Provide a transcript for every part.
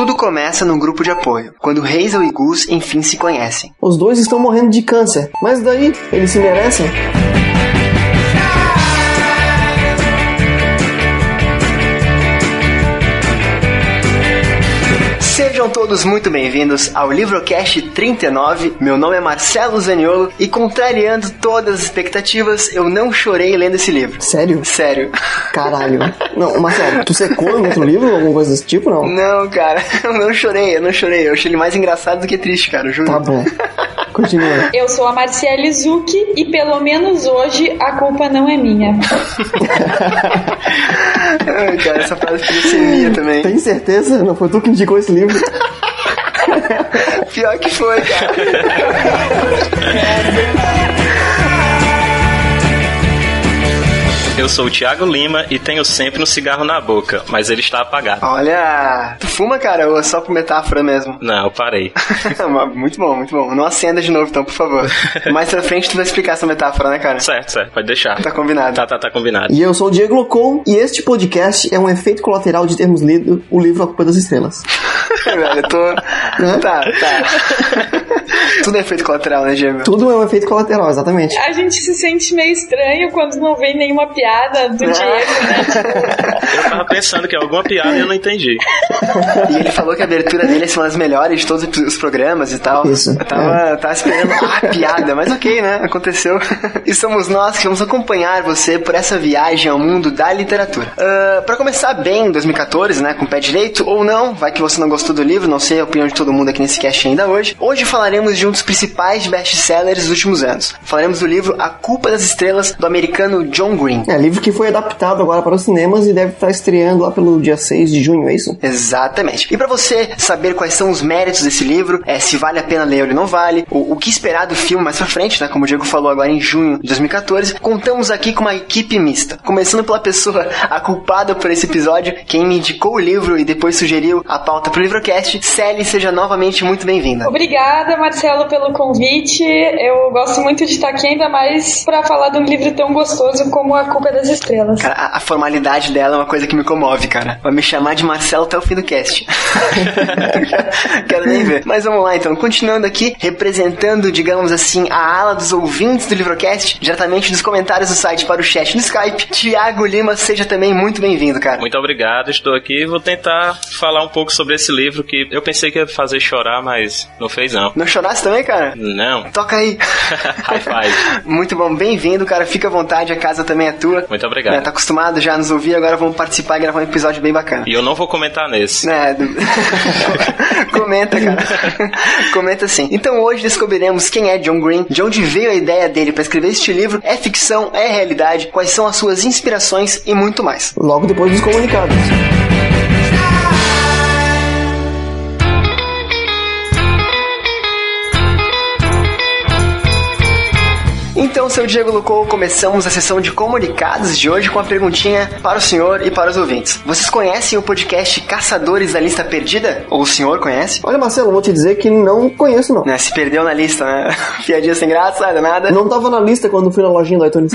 Tudo começa num grupo de apoio, quando Hazel e Gus enfim se conhecem. Os dois estão morrendo de câncer, mas daí eles se merecem? Sejam todos muito bem-vindos ao Livrocast 39. Meu nome é Marcelo Zaniolo e, contrariando todas as expectativas, eu não chorei lendo esse livro. Sério? Sério. Caralho. Não, Marcelo, tu secou em outro livro ou alguma coisa desse tipo, não? Não, cara, eu não chorei, eu não chorei. Eu achei ele mais engraçado do que triste, cara, juro. Tá bom. Continua. Eu sou a Marciele Zucchi e pelo menos hoje a culpa não é minha. Ai, cara, essa frase podia ser minha também. Tem certeza? Não foi tu que indicou esse livro? Pior que foi, cara. Eu sou o Thiago Lima e tenho sempre um cigarro na boca, mas ele está apagado. Olha, tu fuma, cara, ou é só por metáfora mesmo? Não, eu parei. muito bom, muito bom. Não acenda de novo, então, por favor. Mais pra frente tu vai explicar essa metáfora, né, cara? Certo, certo, pode deixar. Tá combinado. Tá, tá, tá combinado. E eu sou o Diego Locon e este podcast é um efeito colateral de termos lido o livro A Culpa das Estrelas. Velho, eu tô. Tá, tá. Tudo é efeito colateral, né, Diego? Tudo é um efeito colateral, exatamente. A gente se sente meio estranho quando não vem nenhuma piada do Diego, né? Eu tava pensando que é alguma piada e eu não entendi. E ele falou que a abertura dele é uma das melhores de todos os programas e tal. Isso. Eu tava, tava esperando a piada, mas ok, né? Aconteceu. E somos nós que vamos acompanhar você por essa viagem ao mundo da literatura. Uh, para começar bem 2014, né? Com o pé direito, ou não, vai que você não gostou do livro, não sei a opinião de todo mundo aqui nesse cast ainda hoje. Hoje falaremos de um dos principais best-sellers dos últimos anos. Falaremos do livro A Culpa das Estrelas, do americano John Green. É, livro que foi adaptado agora para os cinemas e deve estar estreando lá pelo dia 6 de junho, é isso? Exatamente. E para você saber quais são os méritos desse livro, é, se vale a pena ler ou ele não vale, o, o que esperar do filme mais pra frente, né? Como o Diego falou agora em junho de 2014, contamos aqui com uma equipe mista. Começando pela pessoa a culpada por esse episódio, quem me indicou o livro e depois sugeriu a pauta pro Livrocast, Sally, seja novamente muito bem-vinda. Obrigada, Marcelo, pelo convite. Eu gosto muito de estar aqui, ainda mais para falar de um livro tão gostoso como A Culpa das Estrelas. Cara, a, a formalidade dela é uma coisa que me comove, cara. Vai me chamar de Marcelo até o fim do cast. Quero nem ver. Mas vamos lá então, continuando aqui, representando, digamos assim, a ala dos ouvintes do Livrocast, diretamente dos comentários do site para o chat no Skype, Tiago Lima, seja também muito bem-vindo, cara. Muito obrigado, estou aqui e vou tentar falar um pouco sobre esse livro que eu pensei que ia fazer chorar, mas não fez não. Não chorasse também, cara? Não. Toca aí. High five. Muito bom, bem-vindo, cara. Fica à vontade, a casa também é tua. Muito obrigado. É, tá acostumado já a nos ouvir, agora vamos participar e gravar um episódio bem bacana. E eu não vou comentar nesse. É, do- comenta, cara. comenta sim. Então hoje descobriremos quem é John Green, de onde veio a ideia dele para escrever este livro, é ficção, é realidade, quais são as suas inspirações e muito mais. Logo depois dos comunicados. Então, seu Diego Lucou, começamos a sessão de comunicados de hoje com a perguntinha para o senhor e para os ouvintes. Vocês conhecem o podcast Caçadores da Lista Perdida? Ou o senhor conhece? Olha, Marcelo, vou te dizer que não conheço, não. Né, se perdeu na lista, né? Piadinha sem graça, nada, nada. Não tava na lista quando fui na lojinha do iTunes.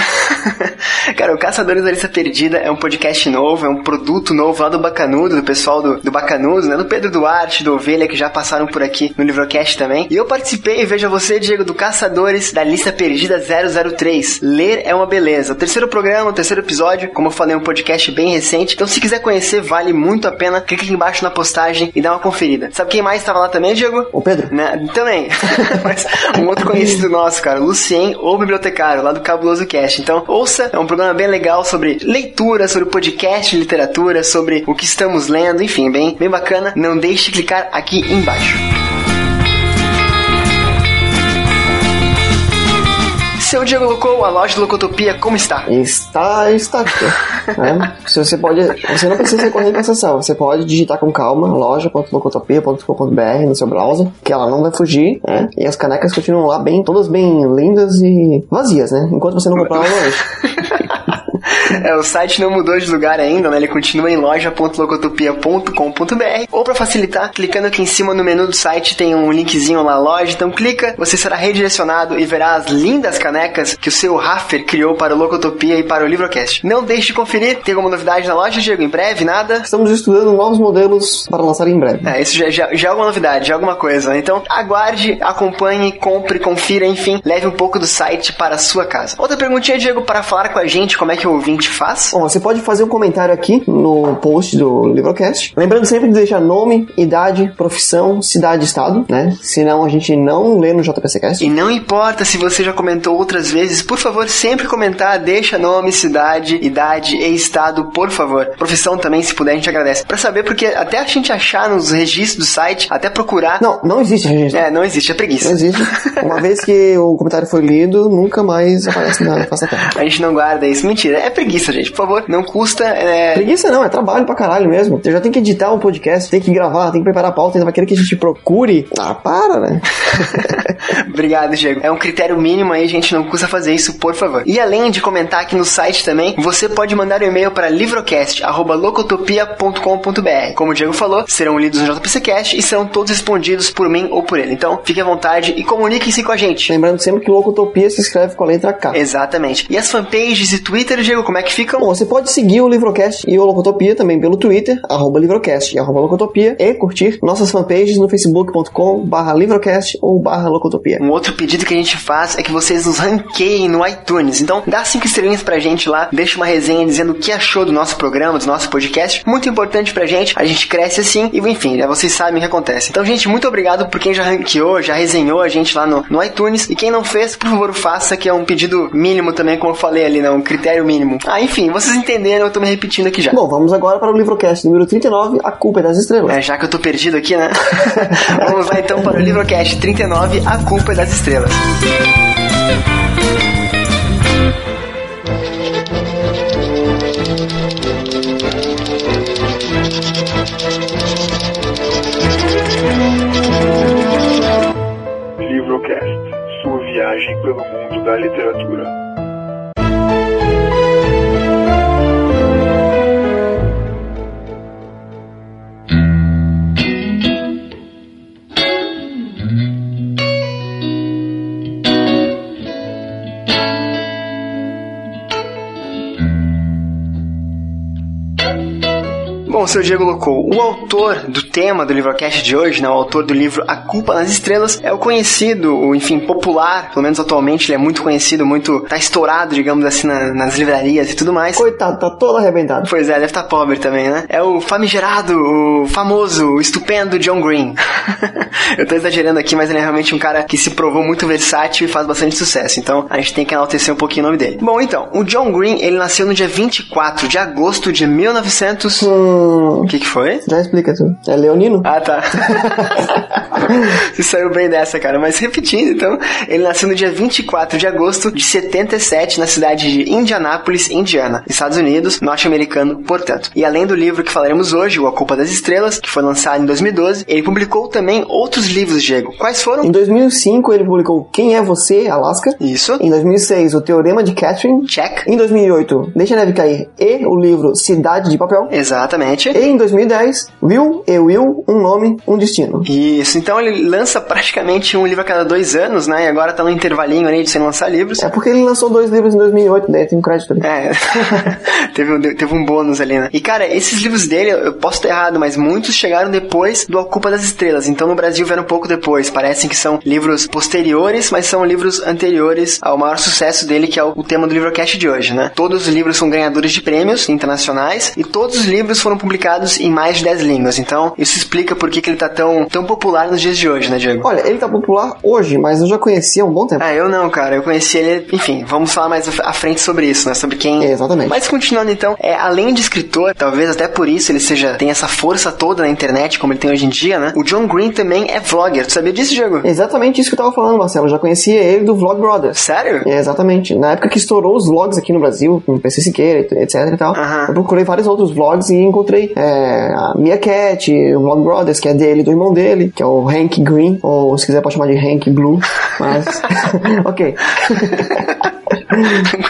Cara, o Caçadores da Lista Perdida é um podcast novo, é um produto novo lá do Bacanudo, do pessoal do, do Bacanudo, né? Do Pedro Duarte, do Ovelha, que já passaram por aqui no Livrocast também. E eu participei, veja você, Diego, do Caçadores da Lista Perdida 003. Ler é uma beleza. O terceiro programa, o terceiro episódio, como eu falei, um podcast bem recente. Então, se quiser conhecer, vale muito a pena. Clica aqui embaixo na postagem e dá uma conferida. Sabe quem mais estava lá também, Diego? O Pedro? Né? Também. Mas um outro conhecido nosso, cara, Lucien, o bibliotecário, lá do Cabuloso Cast. Então, ouça, é um programa bem legal sobre leitura, sobre podcast de literatura, sobre o que estamos lendo, enfim, bem, bem bacana. Não deixe de clicar aqui embaixo. Seu Diego Locou, a loja do Locotopia, como está? Está estática. né? Se você pode. Você não precisa correr pra acessar. Você pode digitar com calma loja.locotopia.com.br no seu browser, que ela não vai fugir, né? E as canecas continuam lá bem, todas bem lindas e vazias, né? Enquanto você não comprar uma hoje. É, o site não mudou de lugar ainda, né? Ele continua em loja.locotopia.com.br ou para facilitar, clicando aqui em cima no menu do site tem um linkzinho lá loja, então clica, você será redirecionado e verá as lindas canecas que o seu Raffer criou para o Locotopia e para o Livrocast. Não deixe de conferir, tem alguma novidade na loja, Diego? Em breve, nada? Estamos estudando novos modelos para lançar em breve. É, isso já, já, já é alguma novidade, já é alguma coisa. né? Então, aguarde, acompanhe, compre, confira, enfim, leve um pouco do site para a sua casa. Outra perguntinha, Diego, para falar com a gente, como é que o ouvinte faz? Bom, você pode fazer um comentário aqui no post do Livrocast. Lembrando sempre de deixar nome, idade, profissão, cidade e estado, né? Senão a gente não lê no JPCcast. E não importa se você já comentou outras vezes, por favor, sempre comentar, deixa nome, cidade, idade e estado, por favor. Profissão também, se puder, a gente agradece. Pra saber, porque até a gente achar nos registros do site, até procurar. Não, não existe registro. É, não existe, é preguiça. Não existe. Uma vez que o comentário foi lido, nunca mais aparece na face da terra. A gente não guarda isso. Mentira, é preguiça, gente. Por favor, não custa. É... Preguiça não, é trabalho pra caralho mesmo. Você já tem que editar um podcast, tem que gravar, tem que preparar a pauta, ainda vai querer que a gente procure. Ah, para, né? Obrigado, Diego. É um critério mínimo aí, gente. Não custa fazer isso, por favor. E além de comentar aqui no site também, você pode mandar um e-mail para livrocast.locotopia.com.br. Como o Diego falou, serão lidos no JPCcast e serão todos respondidos por mim ou por ele. Então, fique à vontade e comuniquem-se com a gente. Lembrando sempre que Locotopia se escreve com a letra K. Exatamente. E as fanpages e Twitter, Diego, como é que ficam? Bom, você pode seguir o Livrocast e o Locotopia também pelo Twitter, arroba Livrocast e arroba Locotopia, e curtir nossas fanpages no facebook.com barra Livrocast ou barra Locotopia. Um outro pedido que a gente faz é que vocês nos ranqueiem no iTunes. Então, dá cinco estrelinhas pra gente lá, deixa uma resenha dizendo o que achou do nosso programa, do nosso podcast. Muito importante pra gente, a gente cresce assim e, enfim, né, vocês sabem o que acontece. Então, gente, muito obrigado por quem já ranqueou, já resenhou a gente lá no, no iTunes. E quem não fez, por favor, faça, que é um pedido mínimo também, como eu falei ali, né, um critério mínimo. Ah, enfim, vocês entenderam, eu tô me repetindo aqui já. Bom, vamos agora para o Livrocast número 39, A Culpa é das Estrelas. É, já que eu tô perdido aqui, né? Vamos lá então para o Livrocast 39, A Culpa é das Estrelas. Livrocast, sua viagem pelo mundo da literatura. O seu Diego Locou, o autor do tema do Livrocast de hoje, né, o autor do livro A Culpa nas Estrelas, é o conhecido, o, enfim, popular, pelo menos atualmente ele é muito conhecido, muito, tá estourado, digamos assim, na- nas livrarias e tudo mais. Coitado, tá todo arrebentado. Pois é, deve estar pobre também, né? É o famigerado, o famoso, o estupendo John Green. Eu tô exagerando aqui, mas ele é realmente um cara que se provou muito versátil e faz bastante sucesso. Então, a gente tem que enaltecer um pouquinho o nome dele. Bom, então, o John Green, ele nasceu no dia 24 de agosto de 1900... Hum, O que que foi? já explica tudo. É leonino? Ah, tá. Você saiu bem dessa, cara. Mas repetindo, então, ele nasceu no dia 24 de agosto de 77 na cidade de Indianápolis, Indiana, Estados Unidos, norte-americano, portanto. E além do livro que falaremos hoje, O A Culpa das Estrelas, que foi lançado em 2012, ele publicou também outros livros, Diego. Quais foram? Em 2005 ele publicou Quem é Você, Alaska. Isso. Em 2006 o Teorema de Catherine. Check. Em 2008 Deixa a Neve Cair e o livro Cidade de Papel. Exatamente. E em 2010 Will e Will, Um Nome, Um Destino. Isso, então ele lança praticamente um livro a cada dois anos, né? E agora tá no intervalinho ali de sem lançar livros. É porque ele lançou dois livros em 2008, daí tem um crédito ali. É, teve, um, teve um bônus ali, né? E cara, esses livros dele, eu posso estar errado, mas muitos chegaram depois do A Culpa das Estrelas. Então no Brasil vieram um pouco depois. Parecem que são livros posteriores, mas são livros anteriores ao maior sucesso dele, que é o, o tema do livrocast de hoje, né? Todos os livros são ganhadores de prêmios internacionais e todos os livros foram publicados em mais de 10 línguas. Então isso explica por que, que ele tá tão, tão popular nos dias de hoje, né, Diego? Olha, ele tá popular hoje, mas eu já conhecia há um bom tempo. Ah, eu não, cara. Eu conheci ele, enfim, vamos falar mais à frente sobre isso, né? Sobre quem. Exatamente. Mas continuando então, é, além de escritor, talvez até por isso ele seja tem essa força toda na internet, como ele tem hoje em dia, né? O John Green também é vlogger. Tu sabia disso, Diego? Exatamente isso que eu tava falando, Marcelo. Eu já conhecia ele do Vlog Brothers. Sério? É, exatamente. Na época que estourou os vlogs aqui no Brasil, com PC Siqueira, etc e tal, Aham. eu procurei vários outros vlogs e encontrei é, a Mia Cat, o Vlog Brothers, que é dele do irmão dele, que é o Hank Green, ou se quiser pode chamar de Hank Blue, mas... ok.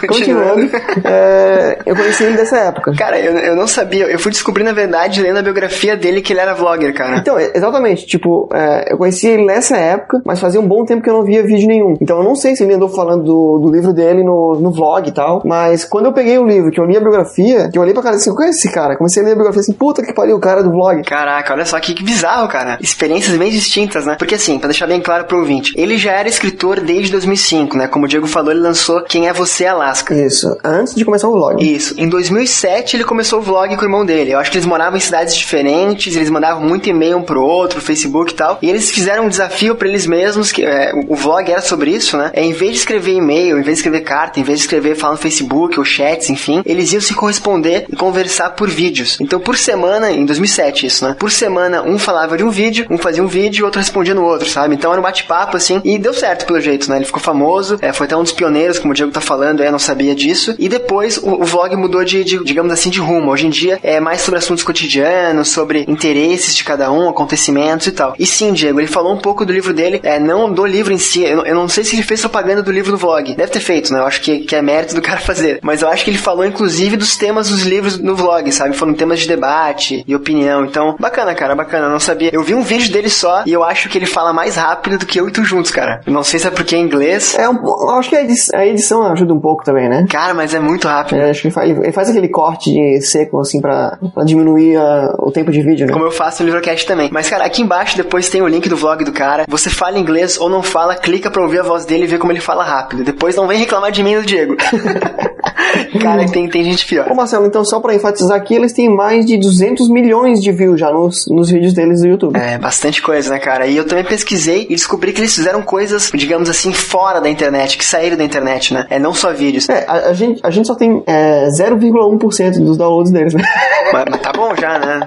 Continuando, é, eu conheci ele dessa época. Cara, eu, eu não sabia. Eu fui descobrir, na verdade, lendo a biografia dele, que ele era vlogger, cara. Então, exatamente, tipo, é, eu conheci ele nessa época, mas fazia um bom tempo que eu não via vídeo nenhum. Então eu não sei se ele andou falando do, do livro dele no, no vlog e tal, mas quando eu peguei o livro, que eu li a biografia, que eu olhei pra cara assim, qual é esse cara? Comecei a ler a biografia assim, puta que pariu, o cara do vlog. Caraca, olha só que, que bizarro, cara. Experiências bem distintas, né? Porque assim, pra deixar bem claro pro ouvinte, ele já era escritor desde 2005, né? Como o Diego falou, ele lançou Quem é Você, Alaska. Isso, antes de começar o vlog. Isso. Em 2007 ele começou o vlog com o irmão dele. Eu acho que eles moravam em cidades diferentes, eles mandavam muito e-mail um pro outro, Facebook e tal. E eles fizeram um desafio pra eles mesmos, que é, o vlog era sobre isso, né? É, em vez de escrever e-mail, em vez de escrever carta, em vez de escrever falar no Facebook ou chats, enfim, eles iam se corresponder e conversar por vídeos. Então, por semana, em 2007 isso, né? Por semana, um falava de um vídeo, um fazia um vídeo e outro respondia no outro, sabe? Então era um bate-papo, assim, e deu certo pelo jeito, né? Ele ficou famoso, é, foi até um dos pioneiros, como o Diego tá falando, é, não sabia disso. E depois o, o vlog mudou de, de, digamos assim, de rumo. Hoje em dia é mais sobre assuntos cotidianos, sobre interesses de cada um, acontecimentos e tal. E sim, Diego, ele falou um pouco do livro dele, é, não do livro em si. Eu, eu não sei se ele fez propaganda do livro no vlog. Deve ter feito, né? Eu acho que, que é mérito do cara fazer. Mas eu acho que ele falou, inclusive, dos temas dos livros no vlog, sabe? Foram temas de debate e opinião. Então, bacana, cara, bacana. Eu não sabia. Eu vi um vídeo dele só e eu acho que ele fala mais rápido do que eu e tu juntos, cara. Eu não sei se é porque é inglês. É, um, eu acho que a edição, a edição ajuda um pouco também, né? Cara, mas é muito rápido. É, acho que ele faz, ele faz aquele corte de seco, assim, pra, pra diminuir a- o tempo de vídeo, né? Como eu faço no Livrocast também. Mas, cara, aqui embaixo depois tem o link do vlog do cara. Você fala inglês ou não fala, clica pra ouvir a voz dele e ver como ele fala rápido. Depois não vem reclamar de mim do Diego. cara, tem, tem gente pior. Ô Marcelo, então só pra enfatizar aqui, eles têm mais de 200 milhões de views já nos, nos vídeos deles do YouTube. É, bastante coisa, né, cara? E eu também pesquisei e descobri que eles fizeram coisas, digamos assim, fora da internet, que saíram da internet, né? É não só vídeos. É, a, a gente, a gente só tem é, 0,1% dos downloads deles, né? Mas, mas tá bom já, né?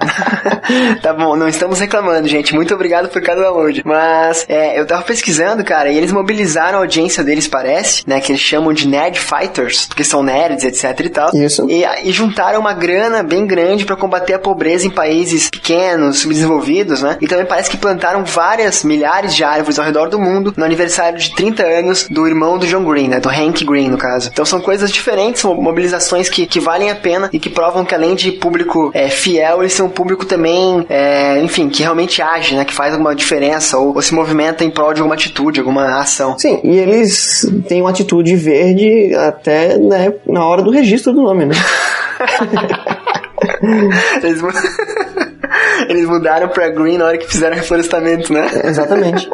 tá bom, não estamos reclamando, gente. Muito obrigado por cada download. Mas é, eu tava pesquisando, cara, e eles mobilizaram a audiência deles, parece, né? Que eles chamam de Nerd Fighters, porque são nerds, etc e tal. Isso. E, e juntaram uma grana bem grande pra combater a pobreza em países pequenos, subdesenvolvidos, né? E também parece que plantaram várias milhares de árvores ao redor do mundo no aniversário de 30 anos do irmão do John Green, né? Do Hank Green, no caso. Então são coisas diferentes, mobilizações que, que valem a pena e que provam que além de público é, fiel, eles são um público também, é, enfim, que realmente age, né? Que faz alguma diferença ou, ou se movimenta em prol de alguma atitude, alguma ação. Sim, e eles têm uma atitude verde até né, na hora do registro do nome, né? Eles, mu- Eles mudaram pra Green na hora que fizeram reflorestamento, né? Exatamente.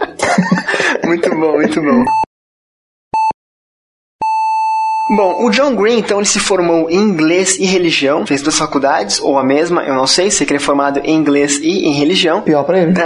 muito bom, muito bom. Bom, o John Green, então, ele se formou em inglês e religião, fez duas faculdades, ou a mesma, eu não sei, sei que ele é formado em inglês e em religião. Pior pra ele.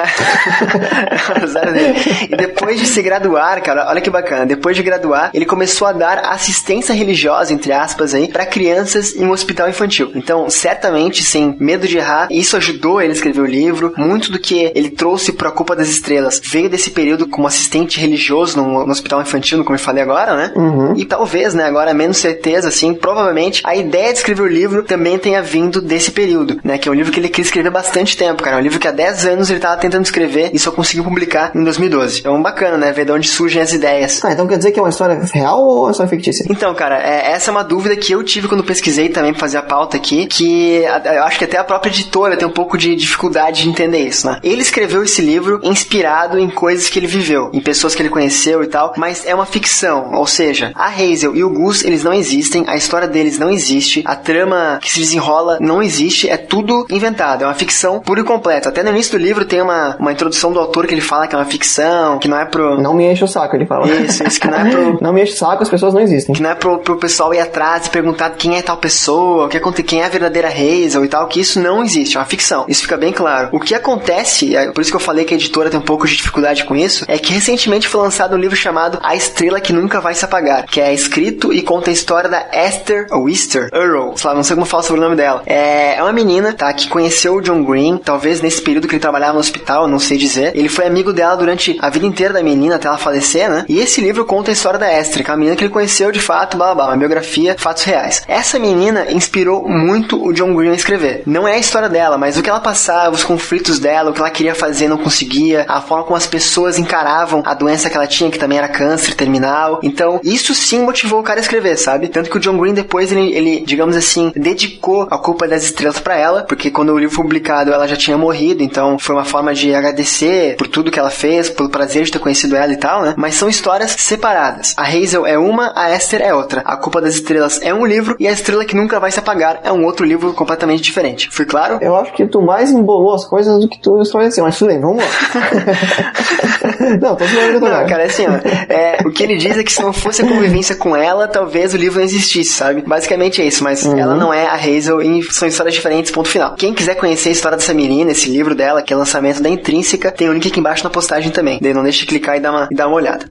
Dele. e depois de se graduar, cara, olha que bacana, depois de graduar, ele começou a dar assistência religiosa, entre aspas, aí, para crianças em um hospital infantil. Então, certamente, sem medo de errar, isso ajudou ele a escrever o livro. Muito do que ele trouxe pra Culpa das Estrelas veio desse período como assistente religioso no, no hospital infantil, como eu falei agora, né? Uhum. E talvez, né, agora menos certeza, assim, provavelmente a ideia de escrever o livro também tenha vindo desse período, né? Que é um livro que ele quis escrever bastante tempo, cara. É um livro que há 10 anos ele tava tentando escrever e só conseguiu publicar em 2012. Então, bacana, né? Ver de onde surgem as ideias. Ah, então quer dizer que é uma história real ou uma história fictícia? Então, cara, é, essa é uma dúvida que eu tive quando pesquisei também pra fazer a pauta aqui, que eu acho que até a própria editora tem um pouco de dificuldade de entender isso, né? Ele escreveu esse livro inspirado em coisas que ele viveu, em pessoas que ele conheceu e tal, mas é uma ficção, ou seja, a Hazel e o Gus, eles não existem, a história deles não existe, a trama que se desenrola não existe, é tudo inventado, é uma ficção pura e completa. Até no início do livro tem uma, uma introdução do autor que ele fala que é uma ficção, que não é pro... Não me enche o saco, ele fala. Isso, isso que não é pro, Não me enche o saco, as pessoas não existem. que não é pro, pro pessoal ir atrás e perguntar quem é tal pessoa, o que aconte, quem é a verdadeira Hazel e tal, que isso não existe, é uma ficção. Isso fica bem claro. O que acontece, é por isso que eu falei que a editora tem um pouco de dificuldade com isso, é que recentemente foi lançado um livro chamado A Estrela que Nunca Vai Se Apagar, que é escrito e conta a história da Esther, ou Easter, Earl, sei lá, não sei como fala sobre o nome dela. É, é uma menina, tá, que conheceu o John Green, talvez nesse período que ele trabalhava no hospital, não sei dizer. Ele foi amigo dela durante a vida inteira da menina até ela falecer, né? E esse livro conta a história da Esther, que é uma menina que ele conheceu de fato, blá blá uma biografia, fatos reais. Essa menina inspirou muito o John Green a escrever. Não é a história dela, mas o que ela passava, os conflitos dela, o que ela queria fazer não conseguia, a forma como as pessoas encaravam a doença que ela tinha, que também era câncer terminal. Então, isso sim motivou o cara a escrever escrever, sabe? Tanto que o John Green depois, ele, ele digamos assim, dedicou a culpa das estrelas para ela, porque quando o livro foi publicado ela já tinha morrido, então foi uma forma de agradecer por tudo que ela fez, pelo prazer de ter conhecido ela e tal, né? Mas são histórias separadas. A Hazel é uma, a Esther é outra. A Culpa das Estrelas é um livro e a Estrela que Nunca Vai Se Apagar é um outro livro completamente diferente. Fui claro? Eu acho que tu mais embolou as coisas do que tu esclareceu, mas tudo bem, vamos lá. não, tô zoando, Não, cara, é assim, ó. É, o que ele diz é que se não fosse a convivência com ela, talvez o livro não existisse, sabe? Basicamente é isso, mas Uhum. ela não é a Hazel e são histórias diferentes, ponto final. Quem quiser conhecer a história dessa menina, esse livro dela, que é lançamento da Intrínseca, tem o link aqui embaixo na postagem também. Daí não deixe de clicar e dar uma, e dar uma olhada.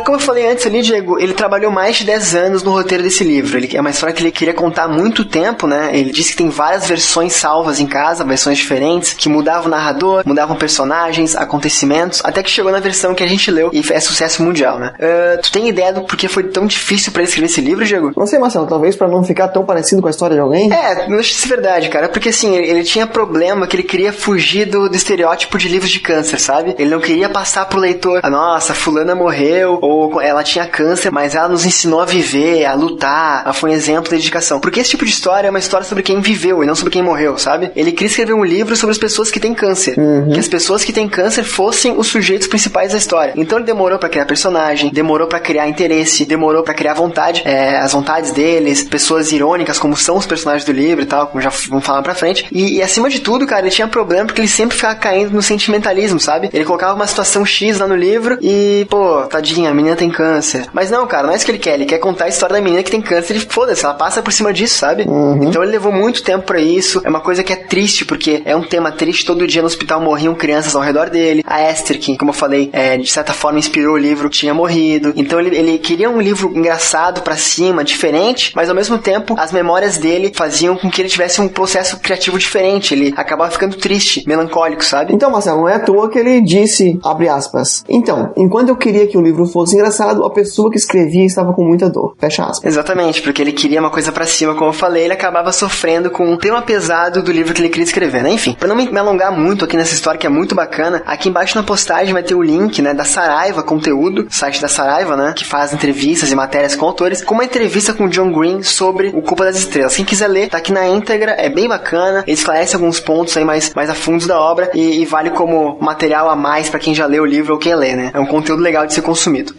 Como eu falei antes ali, Diego, ele trabalhou mais de 10 anos no roteiro desse livro. Ele, é uma história que ele queria contar há muito tempo, né? Ele disse que tem várias versões salvas em casa, versões diferentes, que mudavam o narrador, mudavam personagens, acontecimentos, até que chegou na versão que a gente leu e é sucesso mundial, né? Ah, tu tem ideia do porquê foi tão difícil pra ele escrever esse livro, Diego? Não sei, Marcelo, talvez pra não ficar tão parecido com a história de alguém. É, não deixa de ser verdade, cara. Porque assim, ele, ele tinha problema que ele queria fugir do, do estereótipo de livros de câncer, sabe? Ele não queria passar pro leitor, ah, nossa, fulana morreu, ou ela tinha câncer, mas ela nos ensinou a viver, a lutar, ela foi um exemplo de dedicação. Porque esse tipo de história é uma história sobre quem viveu e não sobre quem morreu, sabe? Ele queria escrever um livro sobre as pessoas que têm câncer. Que as pessoas que têm câncer fossem os sujeitos principais da história. Então ele demorou pra criar personagem, demorou pra criar interesse, demorou pra criar vontade, é, as vontades deles, pessoas irônicas, como são os personagens do livro e tal, como já vamos falar pra frente. E, e acima de tudo, cara, ele tinha problema porque ele sempre ficava caindo no sentimentalismo, sabe? Ele colocava uma situação X lá no livro e, pô, tadinha, menina tem câncer. Mas não, cara, não é isso que ele quer. Ele quer contar a história da menina que tem câncer e foda-se, ela passa por cima disso, sabe? Então ele levou muito tempo pra isso. É uma coisa que é triste, porque é um tema triste. Todo dia no hospital morriam crianças ao redor dele. A Esther, que, como eu falei, é, de certa forma inspirou o livro, tinha morrido. Então ele, ele queria um livro engraçado pra cima, diferente, mas ao mesmo tempo as memórias dele faziam com que ele tivesse um processo criativo diferente. Ele acabava ficando triste, melancólico, sabe? Então, Marcelo, não é à toa que ele disse, abre aspas, então, enquanto eu queria que o livro fosse engraçado, a pessoa que escrevia estava com muita dor. Fecha aspas. Exatamente, porque ele queria uma coisa pra cima, como eu falei, ele acabava sofrendo com o tema pesado do livro que ele queria escrever, né? Enfim, pra não me alongar muito aqui nessa história que é muito bacana, aqui embaixo na postagem vai ter o link, né, da Saraiva Conteúdo, site da Saraiva, né, que faz entrevistas e matérias com autores, com uma entrevista com o John Green sobre o Culpa das Estrelas. Quem quiser ler, tá aqui na íntegra, é bem bacana, ele esclarece alguns pontos aí mais, mais a fundo da obra e, e vale como material a mais pra quem já leu o livro ou quem lê, né? É um conteúdo legal de ser consumido.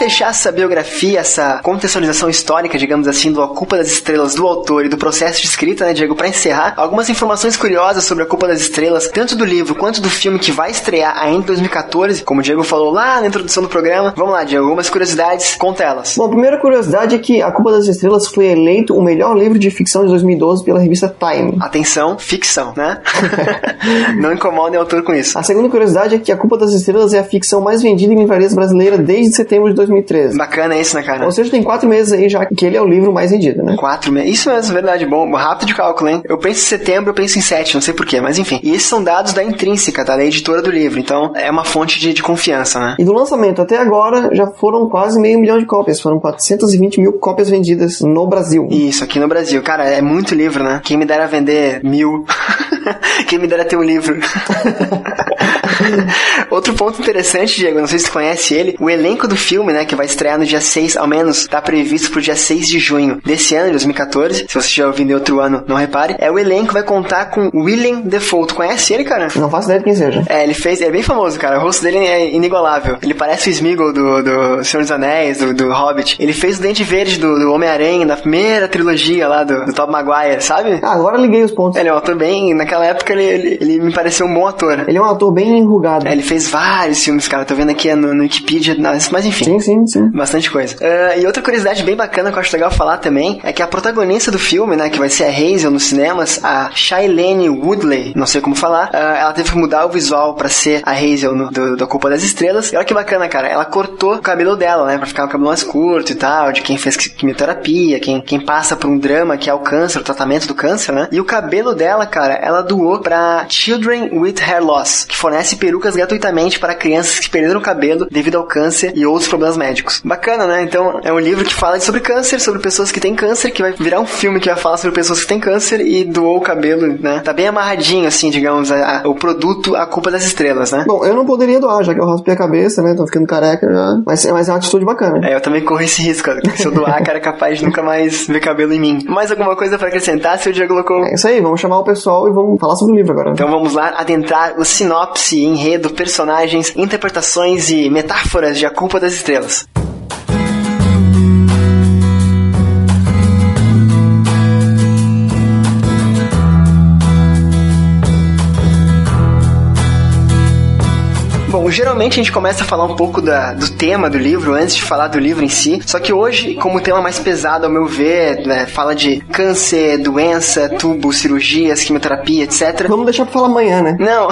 Fechar essa biografia, essa contextualização histórica, digamos assim, do A Culpa das Estrelas do autor e do processo de escrita, né, Diego? Para encerrar, algumas informações curiosas sobre A Culpa das Estrelas, tanto do livro quanto do filme que vai estrear ainda em 2014, como o Diego falou lá na introdução do programa. Vamos lá, Diego, algumas curiosidades, conta elas. Bom, a primeira curiosidade é que A Culpa das Estrelas foi eleito o melhor livro de ficção de 2012 pela revista Time. Atenção, ficção, né? Não incomodem o autor com isso. A segunda curiosidade é que A Culpa das Estrelas é a ficção mais vendida em livrarias brasileiras desde setembro de 2013. Bacana isso, né, cara? Ou seja, tem quatro meses aí já que ele é o livro mais vendido, né? Quatro meses. Isso mesmo, verdade. Bom, rápido de cálculo, hein? Eu penso em setembro, eu penso em sete, não sei porquê, mas enfim. E esses são dados da Intrínseca, tá? Da editora do livro. Então, é uma fonte de, de confiança, né? E do lançamento até agora já foram quase meio milhão de cópias. Foram 420 mil cópias vendidas no Brasil. Isso, aqui no Brasil. Cara, é muito livro, né? Quem me dera vender mil. Quem me dera ter um livro. Outro ponto interessante, Diego, não sei se tu conhece ele, o elenco do filme, né, que vai estrear no dia 6, ao menos tá previsto pro dia 6 de junho desse ano, de 2014. Se você estiver ouvindo em outro ano, não repare. É o elenco vai contar com William Defoe. Tu conhece ele, cara? Não faço ideia de quem seja. É, ele fez, é bem famoso, cara. O rosto dele é inigualável. Ele parece o Smeagol do, do Senhor dos Anéis, do, do Hobbit. Ele fez o Dente Verde do, do Homem-Aranha, na primeira trilogia lá do, do Tobey Maguire, sabe? Ah, agora liguei os pontos. Ele é um ator bem. Naquela época ele, ele, ele me pareceu um bom ator. Ele é um ator bem enrugado. É, ele fez vários filmes, cara. Tô vendo aqui no, no Wikipedia, mas enfim. Sim, sim, sim. Bastante coisa. Ah, e outra curiosidade bem bacana que eu acho legal falar também é que a protagonista do filme, né, que vai ser a Hazel nos cinemas, a Shailene Woodley, não sei como falar, ah, ela teve que mudar o visual pra ser a Hazel no, do, da Culpa das Estrelas. E olha que bacana, cara. Ela cortou o cabelo dela, né, pra ficar um cabelo mais curto e tal, de quem fez quimioterapia, quem, quem passa por um drama que é o câncer, o tratamento do câncer, né. E o cabelo dela, cara, ela doou pra Children with Hair Loss, que fornece perucas gratuitamente para crianças que perderam o cabelo devido ao câncer e outros problemas médicos. Bacana, né? Então, é um livro que fala sobre câncer, sobre pessoas que têm câncer, que vai virar um filme que vai falar sobre pessoas que têm câncer e doou o cabelo, né? Tá bem amarradinho, assim, digamos, a, a, o produto A Culpa das Estrelas, né? Bom, eu não poderia doar, já que eu raspei a cabeça, né? Tô ficando careca já. Mas, mas é uma atitude bacana. É, eu também corro esse risco. Se eu doar, cara, é capaz de nunca mais ver cabelo em mim. Mais alguma coisa pra acrescentar, seu Diego Locou? É isso aí, vamos chamar o pessoal e vamos falar sobre o livro agora. Então vamos lá adentrar o sinopse, enredo, personagens, interpretações e metáforas de A Culpa das Estrelas. Bom, geralmente a gente começa a falar um pouco da, do tema do livro antes de falar do livro em si. Só que hoje, como o tema mais pesado, ao meu ver, né, fala de câncer, doença, tubo, cirurgias, quimioterapia, etc. Vamos deixar pra falar amanhã, né? Não.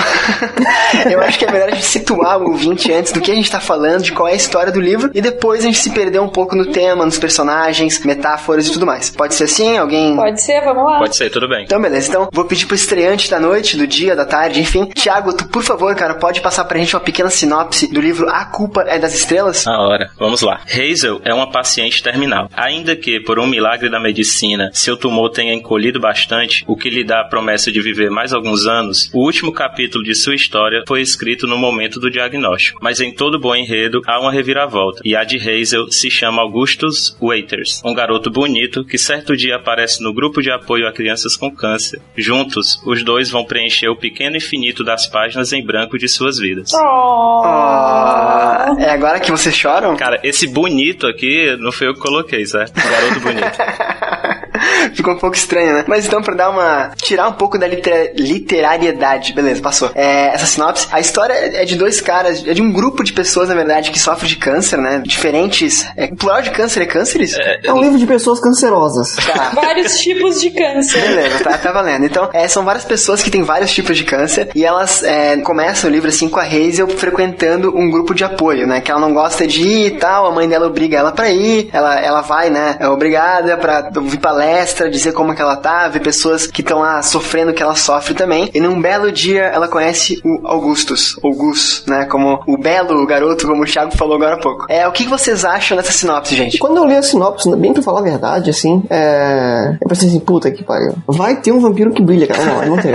Eu acho que é melhor a gente situar o ouvinte antes do que a gente tá falando, de qual é a história do livro, e depois a gente se perder um pouco no tema, nos personagens, metáforas e tudo mais. Pode ser assim? Alguém. Pode ser, vamos lá. Pode ser, tudo bem. Então, beleza. Então, vou pedir pro estreante da noite, do dia, da tarde, enfim. Tiago, tu, por favor, cara, pode passar pra gente uma pequena sinopse do livro A Culpa é das Estrelas? Na hora, vamos lá. Hazel é uma paciente terminal. Ainda que, por um milagre da medicina, seu tumor tenha encolhido bastante, o que lhe dá a promessa de viver mais alguns anos, o último capítulo de sua história foi escrito no momento do diagnóstico. Mas em todo bom enredo há uma reviravolta, e a de Hazel se chama Augustus Waiters, um garoto bonito que certo dia aparece no grupo de apoio a crianças com câncer. Juntos, os dois vão preencher o pequeno infinito das páginas em branco de suas vidas. Oh. Ah, é agora que vocês choram? Cara, esse bonito aqui não foi eu que coloquei, certo? Garoto bonito. Ficou um pouco estranho, né? Mas então, pra dar uma. tirar um pouco da litera- literariedade, beleza, passou. É, essa sinopse, a história é de dois caras, é de um grupo de pessoas, na verdade, que sofrem de câncer, né? Diferentes. É, o plural de câncer é cânceres? É um livro de pessoas cancerosas. Tá. Vários tipos de câncer. Beleza, tá, tá valendo. Então, é, são várias pessoas que têm vários tipos de câncer e elas é, começam o livro assim com a Hazel frequentando um grupo de apoio, né? Que ela não gosta de ir e tal, a mãe dela obriga ela pra ir, ela, ela vai, né? É obrigada pra ouvir palestra, dizer como que ela tá, ver pessoas que estão lá sofrendo o que ela sofre também. E num belo dia ela conhece o Augustus, ou Gus, né? Como o belo garoto, como o Thiago falou agora há pouco. É, o que vocês acham dessa sinopse, gente? Quando eu li a sinopse, bem pra falar a verdade, assim, é... eu pensei assim, puta que pariu. Vai ter um vampiro que brilha, cara. Não, não tem.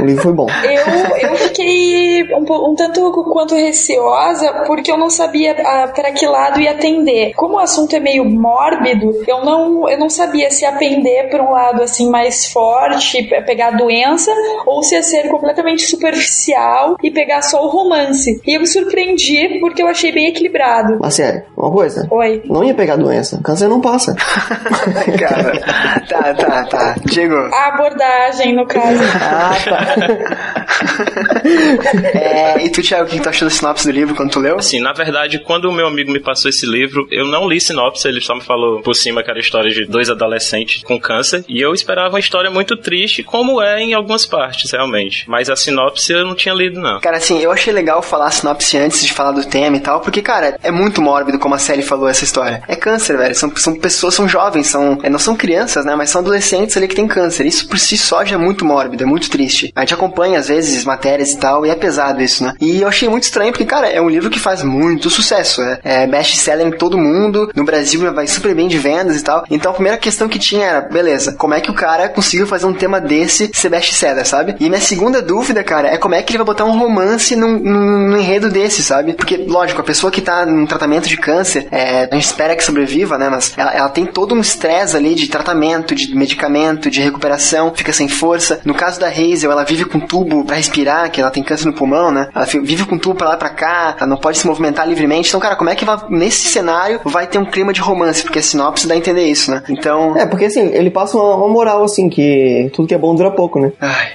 O livro foi bom. Eu, eu fiquei um, um tanto quanto receosa porque eu não sabia ah, para que lado ia atender. Como o assunto é meio mórbido, eu não, eu não sabia se ia pender para um lado assim mais forte, pe- pegar a doença, ou se ia ser completamente superficial e pegar só o romance. E eu me surpreendi porque eu achei bem equilibrado. Mas sério, uma coisa. Oi. Não ia pegar doença. Câncer não passa. Cara, tá, tá, tá. Diego. A abordagem, no caso. Ah, tá. é, e tu, Thiago, o que tu achou da sinopse do livro quando tu leu? Assim, na verdade, quando o meu amigo me passou esse livro, eu não li sinopse, ele só me falou por cima que era a história de dois adolescentes com câncer, e eu esperava uma história muito triste, como é em algumas partes, realmente. Mas a sinopse eu não tinha lido, não. Cara, assim, eu achei legal falar a sinopse antes de falar do tema e tal, porque, cara, é muito mórbido como a série falou essa história. É câncer, velho. São, são pessoas, são jovens, são. é, não são crianças, né? Mas são adolescentes ali que têm câncer. Isso por si só já é muito mórbido, é muito triste. A gente acompanha, às vezes, matérias e tal, e é pesado isso, né? E eu achei muito estranho, porque, cara, é um livro que faz muito sucesso. É, é best-seller em todo mundo. No Brasil vai super bem de vendas e tal. Então a primeira questão que tinha era, beleza, como é que o cara conseguiu fazer um tema desse ser best-seller, sabe? E minha segunda dúvida, cara, é como é que ele vai botar um romance num, num, num enredo desse, sabe? Porque, lógico, a pessoa que tá num tratamento de câncer, é, a gente espera que sobreviva, né? Mas ela, ela tem todo um estresse ali de tratamento, de medicamento, de recuperação, fica sem força. No caso da Hazel, ela vive com tubo pra respirar, que ela tem câncer no pulmão, né? Ela vive com tubo pra lá e pra cá, ela não pode se movimentar livremente. Então, cara, como é que vai, nesse cenário vai ter um clima de romance? Porque a sinopse dá a entender isso, né? Então. É, porque assim, ele passa uma, uma moral, assim, que tudo que é bom dura pouco, né? Ai.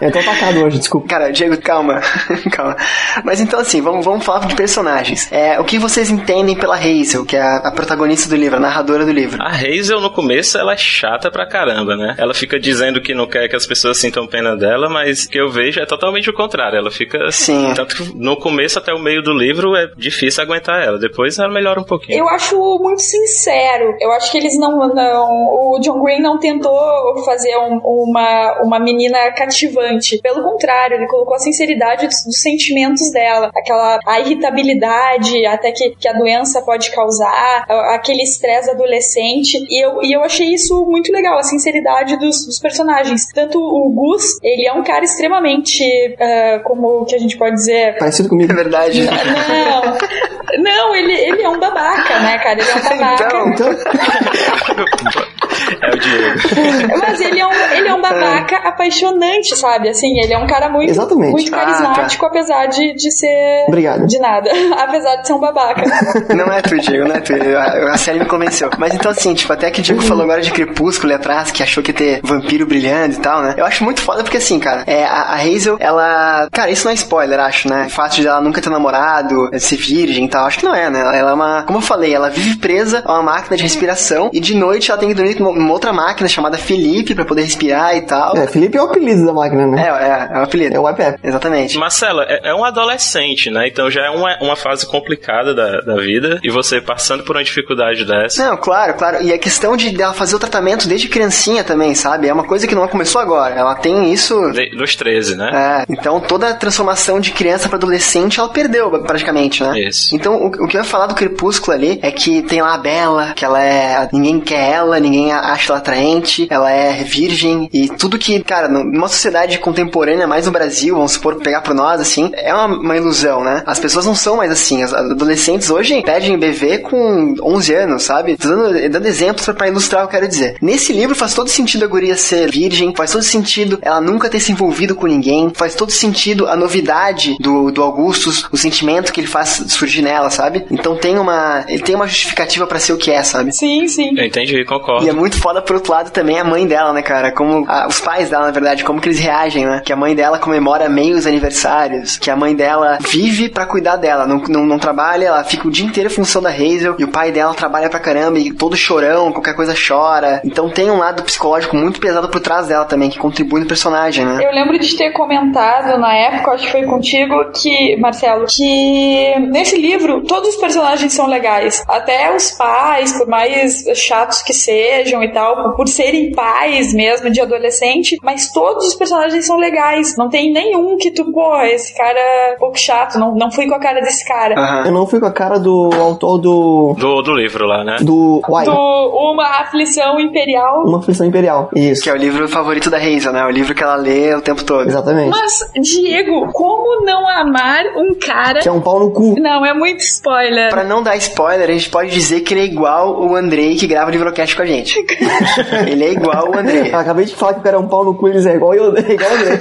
Eu tô atacado hoje, desculpa. Cara, Diego, calma. calma. Mas então, assim, vamos, vamos falar de personagens. É, o que vocês entendem pela Hazel, que é a, a protagonista do livro, a narradora do livro? A Hazel, no começo, ela é chata pra caramba, né? Ela fica dizendo que não quer que as pessoas sintam pena dela, mas que eu vejo é totalmente o contrário. Ela fica. Sim. Tanto que no começo até o meio do livro é difícil aguentar ela. Depois ela melhora um pouquinho. Eu acho muito sincero. Eu acho que eles não. não o John Green não tentou fazer um, uma, uma menina cativante. Pelo contrário, ele colocou a sinceridade dos, dos sentimentos dela. Aquela a irritabilidade, até que, que a doença pode causar, aquele estresse adolescente. E eu, e eu achei isso muito legal, a sinceridade dos, dos personagens. Tanto o Gus, ele é um cara extremamente. Uh, como que a gente pode dizer? Parecido comigo. É verdade. Não, não ele, ele é um babaca, né, cara? Ele é um babaca. Então, então, É o Diego. Mas ele é um, ele é um babaca apaixonante, sabe? Assim, ele é um cara muito, Exatamente. muito Ah, carismático, apesar de, de ser. Obrigado. De nada. apesar de ser um babaca. Não é tu, Diego, não é tu. A, a série me convenceu. Mas então, assim, tipo, até que o Diego falou agora de Crepúsculo ali atrás, que achou que ia ter vampiro brilhando e tal, né? Eu acho muito foda porque, assim, cara, é, a, a Hazel, ela. Cara, isso não é spoiler, acho, né? O fato de ela nunca ter namorado, de ser virgem e tal, acho que não é, né? Ela, é uma. Como eu falei, ela vive presa a uma máquina de respiração e de noite ela tem que dormir numa numa outra máquina chamada Felipe pra poder respirar e tal. é, Felipe é o apelido da máquina, né? É, é, é o apelido. É o iPad. Exatamente. Marcela, é, é um adolescente, né? Então já é uma, uma fase complicada da, da vida. E você passando por uma dificuldade dessa. Não, claro, claro. E a questão de dela fazer o tratamento desde criancinha também, sabe? É uma coisa que não começou agora. Ela tem isso. de- dos 13, né? É, então toda a transformação de criança pra adolescente ela perdeu praticamente, né? Isso. Então o, o que eu ia falar do Crepúsculo ali é que tem lá a Bela, que ela é. ninguém quer ela, ninguém a- acha ela atraente, ela é virgem e tudo que, cara, nu- numa sociedade contemporânea, mais no Brasil, vamos supor, pegar por nós, assim, é uma, uma ilusão, né? As pessoas não são mais assim. As adolescentes hoje pedem bebê com 11 anos, sabe? Tô dando, dando exemplos pra, pra ilustrar o que eu quero dizer. Nesse livro faz todo sentido a guria ser virgem, faz todo sentido ela nunca ter se envolvido com ninguém, faz todo sentido a novidade do, do Augustus, o sentimento que ele faz surgir nela, sabe? Então tem uma. Ele tem uma justificativa pra ser o que é, sabe? Sim, sim. Eu entendi, concordo. E é muito foda por outro lado também a mãe dela, né, cara? Como a- os pais dela, na verdade, como que eles reagem, né? Que a mãe dela comemora meios aniversários, que a mãe dela vive pra cuidar dela, não, não, não trabalha, ela fica o dia inteiro em função da Hazel, e o pai dela trabalha pra caramba, e todo chorão, qualquer coisa chora. Então tem um lado psicológico muito pesado por trás dela também, que contribui no personagem, né? Eu lembro de ter comentado na época, acho que foi contigo, que, Marcelo, que nesse livro todos os personagens são legais. Até os pais, por mais chatos que sejam e tal, por- serem pais mesmo de adolescente, mas todos os personagens são legais. Não tem nenhum que tu, pô, esse cara é um pouco chato, não, não fui com a cara desse cara. Aham. Eu não fui com a cara do autor do. Do, do livro lá, né? do. Uai, Do Uma Aflição Imperial. uma aflição imperial. Isso. Que é o livro favorito da Hazel, né? O livro que ela lê o tempo todo. Exatamente. Mas, Diego, como não amar um cara. Que é um pau no cu. Não, é muito spoiler. Pra não dar spoiler, a gente pode dizer que ele é igual o Andrei que grava o Livrocast com a gente. ele é igual o Andrei. Eu acabei de falar que o cara é um pau no cu, eles é igual eu, é igual eu.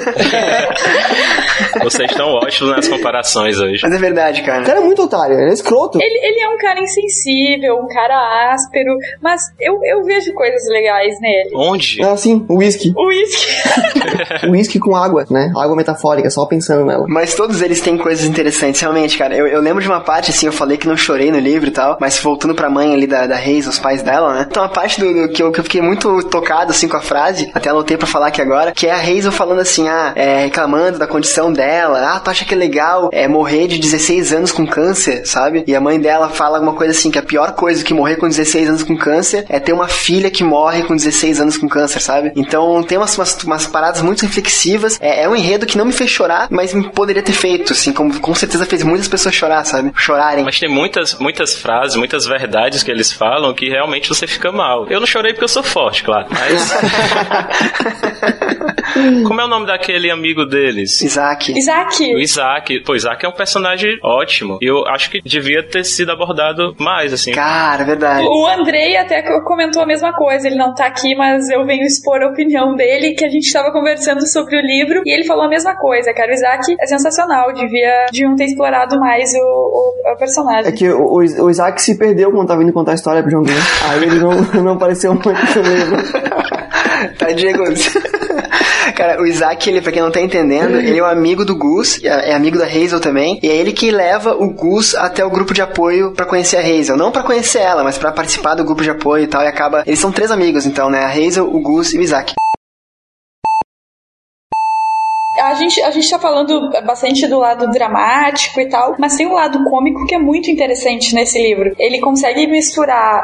Vocês estão ótimos nas comparações hoje. Mas é verdade, O cara. cara é muito otário, ele é escroto. Ele, ele é um cara insensível, um cara áspero, mas eu, eu vejo coisas legais nele. Onde? É assim, o whisky. O uísque. Whisky com água, né? Água metafórica, só pensando nela. Mas todos eles têm coisas interessantes, realmente, cara. Eu, eu lembro de uma parte, assim, eu falei que não chorei no livro e tal, mas voltando pra mãe ali da, da Reis, os pais dela, né? Então a parte do, do que, eu, que eu fiquei muito tocado, assim, com a frase, até anotei pra falar aqui agora, que é a Hazel falando assim, ah, é, reclamando da condição dela, ah, tu acha que é legal é, morrer de 16 anos com câncer, sabe? E a mãe dela fala alguma coisa assim, que a pior coisa que morrer com 16 anos com câncer é ter uma filha que morre com 16 anos com câncer, sabe? Então tem umas, umas, umas paradas muito reflexivas, é, é um enredo que não me fez chorar, mas me poderia ter feito, assim, como com certeza fez muitas pessoas chorar, sabe? Chorarem. Mas tem muitas, muitas frases, muitas verdades que eles falam que realmente você fica mal. Eu não chorei porque eu sou forte, claro. Mas. Como é o nome daquele amigo deles? Isaac. Isaac. O Isaac. Pô, Isaac é um personagem ótimo. E eu acho que devia ter sido abordado mais, assim. Cara, é verdade. O Andrei até co- comentou a mesma coisa, ele não tá aqui, mas eu venho expor a opinião dele, que a gente tava conversando sobre o livro, e ele falou a mesma coisa, cara, o Isaac é sensacional, devia, deviam ter explorado mais o, o, o personagem. É que o, o Isaac se perdeu quando tava vindo contar a história pro João Green. Aí ele não, não apareceu tá, Diego. Cara, o Isaac, ele, pra quem não tá entendendo, ele é um amigo do Gus, é amigo da Hazel também, e é ele que leva o Gus até o grupo de apoio pra conhecer a Hazel. Não pra conhecer ela, mas pra participar do grupo de apoio e tal, e acaba... Eles são três amigos, então, né? A Hazel, o Gus e o Isaac. Gente, a gente tá falando bastante do lado dramático e tal, mas tem um lado cômico que é muito interessante nesse livro. Ele consegue misturar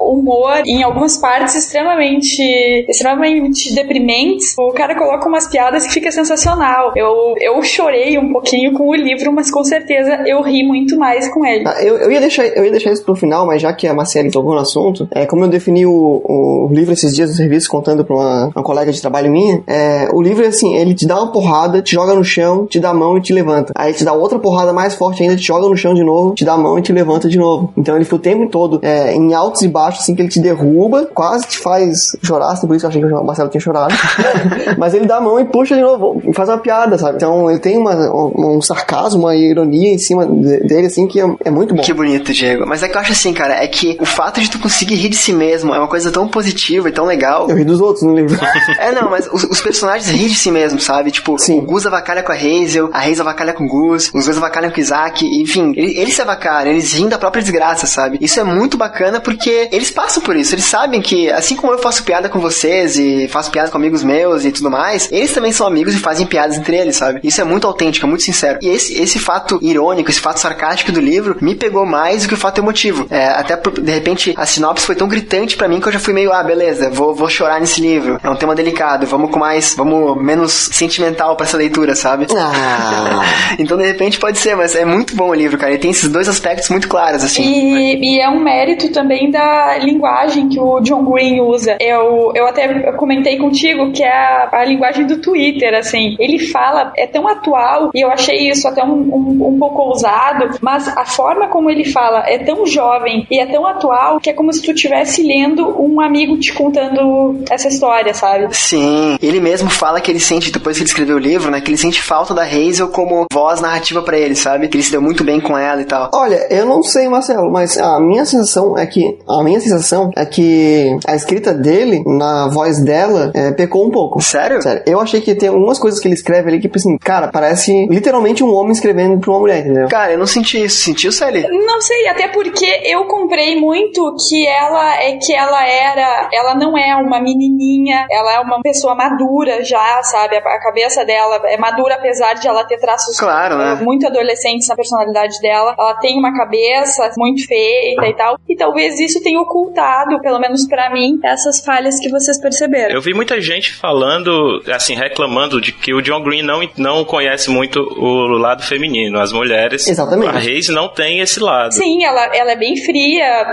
o humor em algumas partes extremamente, extremamente deprimentes. O cara coloca umas piadas que fica sensacional. Eu, eu chorei um pouquinho com o livro, mas com certeza eu ri muito mais com ele. Ah, eu, eu, ia deixar, eu ia deixar isso pro final, mas já que a Marcela tocou no assunto, é, como eu defini o, o livro esses dias no serviço, contando pra uma, uma colega de trabalho minha, é, o livro assim, ele te dá uma porrada, te joga no chão, te dá a mão e te levanta. Aí te dá outra porrada mais forte ainda, te joga no chão de novo, te dá a mão e te levanta de novo. Então ele fica o tempo todo é, em altos e baixos, assim, que ele te derruba, quase te faz chorar, assim, por isso eu achei que o Marcelo tinha chorado. mas ele dá a mão e puxa de novo, e faz uma piada, sabe? Então ele tem uma, um, um sarcasmo, uma ironia em cima dele, assim, que é, é, muito bom. Que bonito, Diego. Mas é que eu acho assim, cara, é que o fato de tu conseguir rir de si mesmo é uma coisa tão positiva e tão legal. Eu ri dos outros no livro. é, não, mas os, os personagens riem de si mesmo, sabe? Tipo, Sim. o Gus avacalha com a Hazel, a Hazel avacalha com o Gus, os dois avacalham com o Isaac, enfim, eles se avacalham, eles riem da própria desgraça, sabe? Isso é muito bacana porque eles passam por isso, eles sabem que, assim como eu faço piada com vocês e faço piada com amigos meus e tudo mais, eles também são amigos e fazem piadas entre eles, sabe? Isso é muito autêntico, é muito sincero. E esse, esse fato irônico, esse fato sarcástico do livro me pegou mais do que o fato emotivo. É, até de repente a sinopse foi tão gritante para mim que eu já fui meio, ah, beleza, vou, vou chorar nesse livro. É um tema delicado, vamos com mais, vamos menos sentimental para essa leitura, sabe? Ah. então de repente pode ser, mas é muito bom o livro, cara. Ele tem esses dois aspectos muito claros, assim. E, e é um mérito também da linguagem que o John Green usa. Eu, eu até comentei contigo que é a, a linguagem do Twitter, assim. Ele fala, é tão atual, e eu achei isso até um, um, um pouco ousado, mas a forma como ele fala é tão jovem e é tão atual que é como se tu estivesse lendo um amigo te contando essa história, sabe? Sim, ele mesmo fala que ele sente, depois que ele escreveu o livro, né, que ele sente falta da Hazel como voz narrativa para ele, sabe? Que ele se deu muito bem com ela e tal. Olha, eu não sei, Marcelo, mas a minha sensação é que a minha sensação é que a escrita dele na voz dela é, pecou um pouco. Sério? Sério. Eu achei que tem algumas coisas que ele escreve ali que, tipo assim, cara, parece literalmente um homem escrevendo pra uma mulher, entendeu? Cara, eu não senti isso. Sentiu, Sally? Não sei, até porque eu comprei muito que ela é que ela era, ela não é uma menininha, ela é uma pessoa madura já, sabe? A cabeça dela é madura apesar de ela ter traços claro, né? muito adolescentes na personalidade dela. Ela tem uma cabeça muito feita e tal. E talvez isso tenha ocultado, pelo menos para mim, essas falhas que vocês perceberam. Eu vi muita gente falando, assim, reclamando de que o John Green não, não conhece muito o lado feminino, as mulheres. Exatamente. A Reis não tem esse lado. Sim, ela, ela é bem fria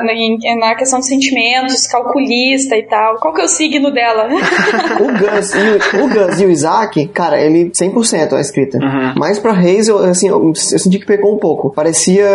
na questão de sentimentos, calculista e tal. Qual que é o signo dela? o, Gus e, o Gus e o Isaac, cara, ele 100% a escrita. Uhum. Mas pra Reis, eu, assim, eu, eu, senti que pecou um pouco. Parecia,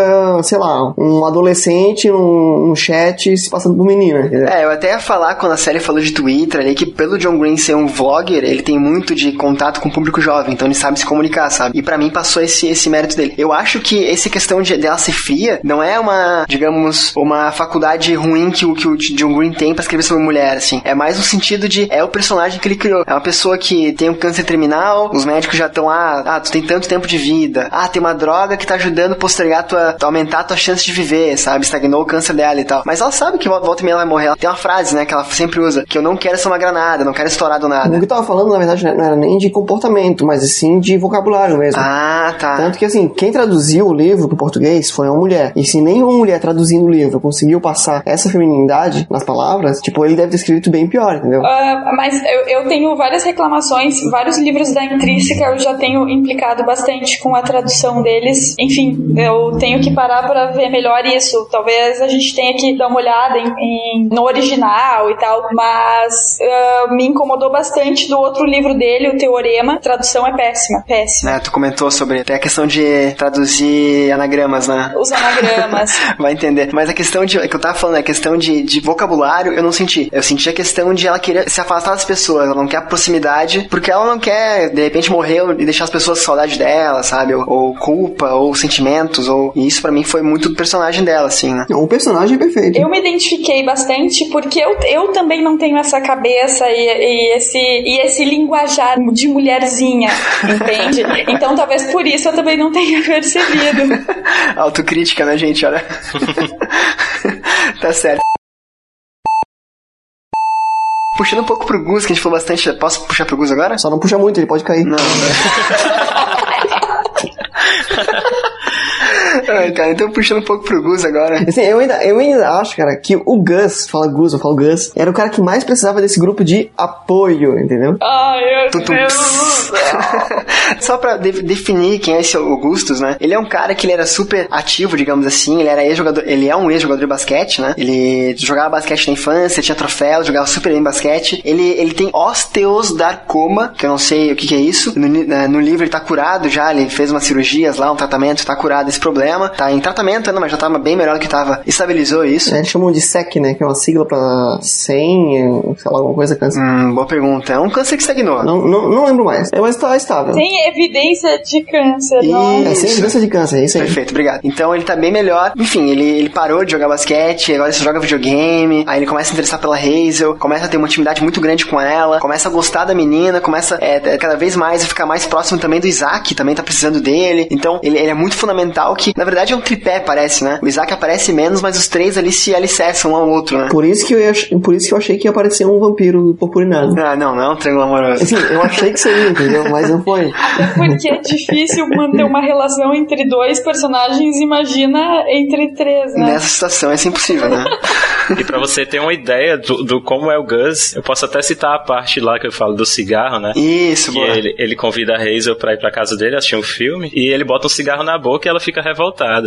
sei lá, um adolescente num, num chat se passando por menina. É, eu até ia falar quando a série falou de Twitter ali que pelo John Green ser um vlogger, ele tem muito de contato com o público jovem, então ele sabe se comunicar, sabe? E para mim passou esse, esse mérito dele. Eu acho que essa questão de dela ser fria não é uma, digamos, uma faculdade ruim que o que o John Green tem para escrever sobre mulher, assim. É mais no sentido de é o personagem que ele criou. É uma pessoa que tem um câncer terminal, os médicos já estão lá, ah, tu tem tanto tempo de vida. Ah, tem uma droga que tá ajudando a postergar tua, aumentar a tua chance de viver, sabe? Estagnou o câncer dela e tal. Mas ela sabe que volta e meia ela vai morrer. Ela tem uma frase, né, que ela sempre usa, que eu não quero ser uma granada, não quero estourar do nada. O que eu tava falando, na verdade, não era nem de comportamento, mas sim de vocabulário mesmo. Ah, tá. Tanto que, assim, quem traduziu o livro pro português foi uma mulher. E se nenhuma mulher traduzindo o livro conseguiu passar essa feminilidade nas palavras, tipo, ele deve ter escrito bem pior, entendeu? Uh, mas eu, eu tenho várias reclamações, vários livros da Intrínseca eu já tenho implicado bastante com a tradução deles. Enfim, eu tenho que parar para ver melhor isso. Talvez a gente tenha que dar uma olhada em, em no original e tal, mas uh, me incomodou bastante do outro livro dele, o Teorema. A tradução é péssima, péssima. É, tu comentou sobre até a questão de traduzir anagramas, né? Os anagramas. Vai entender. Mas a questão de, que eu tava falando, a questão de, de vocabulário, eu não senti. Eu senti a questão de ela querer se afastar das pessoas, ela não quer proximidade, porque ela não quer, de repente, morrer e deixar as pessoas com saudade dela, sabe? Ou, ou culpa, ou sentimentos, ou... E isso para mim foi muito do personagem dela, assim, né? O personagem é perfeito. Eu me identifiquei bastante porque eu, eu também não tenho essa cabeça e, e esse, e esse linguajar de mulherzinha, entende? Então talvez por isso eu também não tenha percebido. Autocrítica, né, gente? Olha. tá certo. Puxando um pouco pro Gus, que a gente falou bastante. Posso puxar pro Gus agora? Só não puxa muito, ele pode cair. Não. Ai, cara, então puxando um pouco pro Gus agora. Assim, eu ainda, eu ainda acho, cara, que o Gus, fala Gus, eu falo Gus, era o cara que mais precisava desse grupo de apoio, entendeu? Ai, meu Tutum. Só pra de- definir quem é esse Augustus, né? Ele é um cara que ele era super ativo, digamos assim. Ele era ex-jogador, ele é um ex-jogador de basquete, né? Ele jogava basquete na infância, tinha troféus, jogava super bem basquete. Ele, ele tem osteosarcoma, que eu não sei o que, que é isso. No, no livro ele tá curado já, ele fez umas cirurgias lá, um tratamento, tá curado desse problema. Tá em tratamento ainda, mas já tava bem melhor do que tava. Estabilizou isso. É, Eles chamam de SEC, né? Que é uma sigla pra 100, sei lá, alguma coisa câncer. Hum, boa pergunta. É um câncer que estagnou. Não, não, não lembro mais. É, mas tá estável. Tem evidência de câncer, não? É sem evidência de câncer, é isso aí. Perfeito, obrigado. Então ele tá bem melhor. Enfim, ele, ele parou de jogar basquete, agora ele só joga videogame. Aí ele começa a interessar pela Hazel, começa a ter uma intimidade muito grande com ela, começa a gostar da menina, começa é, é, cada vez mais a ficar mais próximo também do Isaac, também tá precisando dele. Então ele, ele é muito fundamental que, na verdade, é um tripé, parece, né? O Isaac aparece menos, mas os três ali se alicerçam um ao outro, né? Por isso que eu, ach- por isso que eu achei que ia aparecer um vampiro purpurinado. Ah, não, não é um triângulo amoroso. Assim, eu achei que seria, entendeu? Mas não foi. Porque é difícil manter uma relação entre dois personagens, imagina entre três, né? Nessa situação isso é impossível, né? E pra você ter uma ideia do, do como é o Gus, eu posso até citar a parte lá que eu falo do cigarro, né? Isso, Que boa. ele, ele convida a Hazel pra ir pra casa dele assistir um filme e ele bota um cigarro na boca e ela fica revoltada.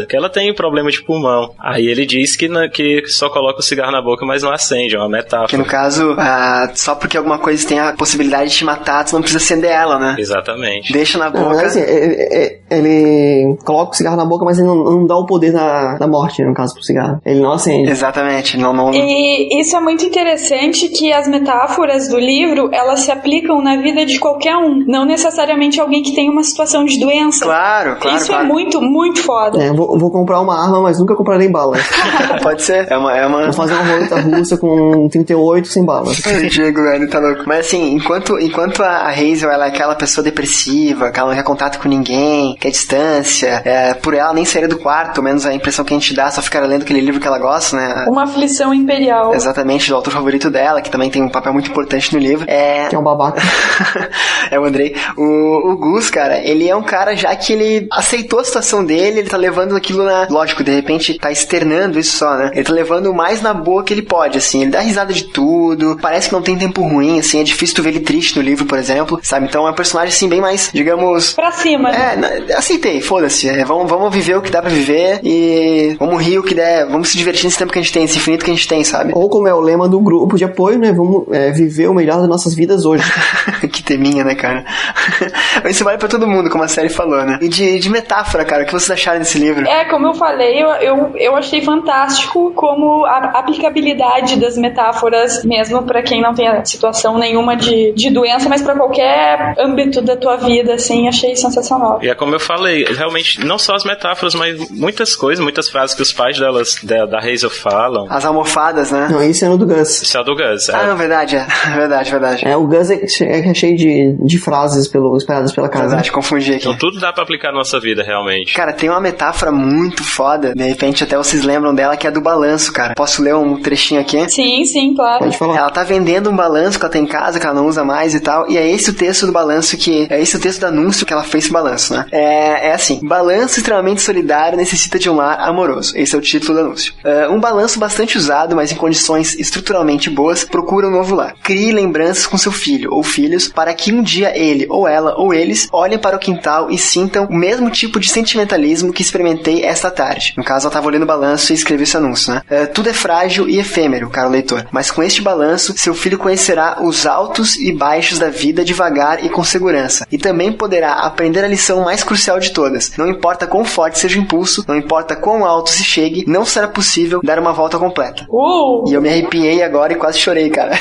Que ela tem problema de pulmão. Aí ele diz que, na- que só coloca o cigarro na boca, mas não acende, é uma Que metáfora. no caso, ah, só porque alguma coisa tem a possibilidade de te matar, tu não precisa acender ela, né? Exatamente. Deixa na Não, boca. mas assim, ele, ele- ele coloca o cigarro na boca, mas ele não, não dá o poder da, da morte, no caso, pro cigarro. Ele não acende. Exatamente, não, não. E isso é muito interessante que as metáforas do livro, elas se aplicam na vida de qualquer um, não necessariamente alguém que tem uma situação de doença. Claro, claro, isso é claro. muito, muito foda. É, vou, vou comprar uma arma, mas nunca comprarei balas. Pode ser. É uma. É uma... Vou fazer uma roleta russa com 38 sem balas. Diego, velho, tá louco. Mas assim, enquanto, enquanto a Hazel ela é aquela pessoa depressiva, que ela não quer contato com ninguém, quer distância, é, por ela nem sair do quarto, menos a impressão que a gente dá, só ficar lendo aquele livro que ela gosta, né? Uma aflição imperial. Exatamente, do autor favorito dela, que também tem um papel muito importante no livro. É. Que é um babaca. é o Andrei. O, o Gus, cara, ele é um cara já que ele aceitou a situação dele, ele tá levando aquilo na. Lógico, de repente tá externando isso só, né? Ele tá levando o mais na boa que ele pode, assim. Ele dá risada de tudo, parece que não tem tempo ruim, assim. É difícil tu ver ele triste no livro, por exemplo, sabe? Então é um personagem, assim, bem mais, digamos. Pra cima. É, na- aceitei, foda-se. É, vamos, vamos viver o que dá pra viver e vamos rir o que der, vamos se divertir nesse tempo que a gente tem, esse infinito que a gente tem, sabe? Ou como é o lema do grupo de apoio, né? Vamos é, viver o melhor das nossas vidas hoje. que teminha, né, cara? Mas Isso vale pra todo mundo, como a série falou, né? E de, de metáfora, cara, o que vocês acharam desse livro? É, como eu falei, eu, eu, eu achei fantástico como a aplicabilidade das metáforas, mesmo pra quem não tem situação nenhuma de, de doença, mas pra qualquer âmbito da tua vida, assim, achei sensacional. E é como eu falei, realmente, não só as metáforas, mas muitas coisas, muitas frases que os pais delas, da, da Hazel falam. As almofadas, né? Não, isso é no do Gus. Isso é do Gus. é. Ah, não, verdade, é. Verdade, verdade. É, o Gus é, é cheio de, de frases pelo, espalhadas pela casa. Verdade, confundi aqui. Então tudo dá pra aplicar na nossa vida, realmente. Cara, tem uma metáfora muito foda, de repente até vocês lembram dela, que é do balanço, cara. Posso ler um trechinho aqui? Sim, sim, claro. Pode falar. Ela tá vendendo um balanço que ela tem em casa, que ela não usa mais e tal. E é esse o texto do balanço que. É esse o texto do anúncio que ela fez pro balanço, né? É, é assim: balanço extremamente solidário necessita de um lar amoroso. Esse é o título do anúncio. É, um balanço bastante usado, mas em condições estruturalmente boas, procura um novo lar. Crie lembranças com seu filho ou filhos para que um dia ele ou ela ou eles olhem para o quintal e sintam o mesmo tipo de sentimentalismo que experimentei esta tarde. No caso, ela estava olhando o balanço e escreveu esse anúncio, né? É, tudo é frágil e efêmero, caro leitor. Mas com este balanço, seu filho conhecerá os altos e baixos da vida devagar e com segurança. E também poderá aprender a lição mais crucial de todas. Não importa quão forte seja o impulso, não importa quão alto se chegue, não será possível dar uma volta completa. Uh! E eu me arrepiei agora e quase chorei, cara.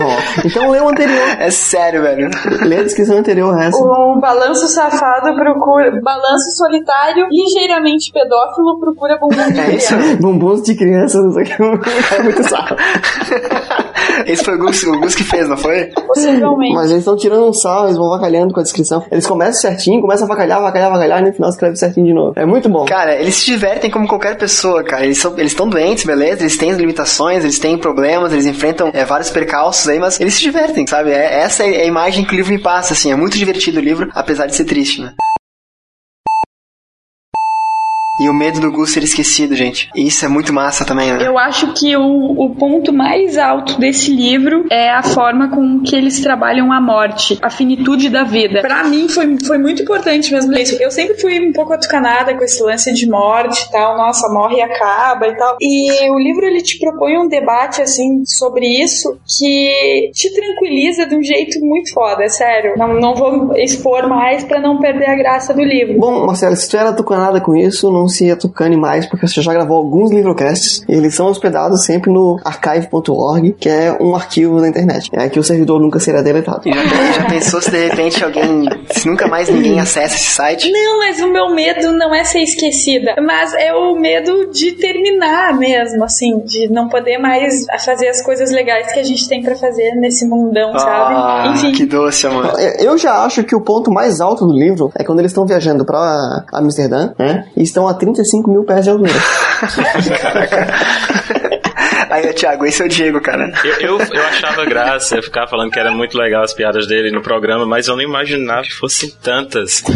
Ó, então lê o anterior. é sério, velho. Lê a descrição anterior, essa. O balanço safado procura. Balanço solitário, ligeiramente pedófilo, procura bumbum de É isso? criança. Bumbuns de criança, não sei o que. É muito sarro. Esse foi o Gus, o Gus que fez, não foi? Possivelmente. Mas eles estão tirando um sal, eles vão avacalhando com a descrição. Eles começam certinho, começam a avacalhar, avacalhar, avacalhar, e no final escreve certinho de novo. É muito bom. Cara, eles se divertem como qualquer pessoa, cara. Eles são, eles estão doentes, beleza? Eles têm limitações, eles têm problemas, eles enfrentam é, vários percalços aí, mas eles se divertem, sabe? É, essa é a imagem que o livro me passa, assim. É muito divertido o livro, apesar de ser triste, né? E o medo do Gus ser esquecido, gente. E isso é muito massa também, né? Eu acho que o, o ponto mais alto desse livro é a forma com que eles trabalham a morte, a finitude da vida. Pra mim foi, foi muito importante mesmo isso. Eu sempre fui um pouco atucanada com esse lance de morte e tal. Nossa, morre e acaba e tal. E o livro ele te propõe um debate assim sobre isso que te tranquiliza de um jeito muito foda, é sério. Não, não vou expor mais pra não perder a graça do livro. Bom, Marcelo, se tu era atucanada com isso, não se atucane mais, porque você já gravou alguns livrocasts. E eles são hospedados sempre no archive.org, que é um arquivo da internet. É que o servidor nunca será deletado. Já, já pensou se de repente alguém. Se nunca mais ninguém acessa esse site? Não, mas o meu medo não é ser esquecida, mas é o medo de terminar mesmo, assim, de não poder mais fazer as coisas legais que a gente tem pra fazer nesse mundão, Ah, sabe? Enfim. que doce, amor. Eu já acho que o ponto mais alto do livro é quando eles estão viajando pra Amsterdã, né? E estão a 35 mil pés de altura. Aí, Thiago, esse é o Diego, cara. Eu, eu, eu achava graça, eu ficava falando que era muito legal as piadas dele no programa, mas eu não imaginava que fossem tantas.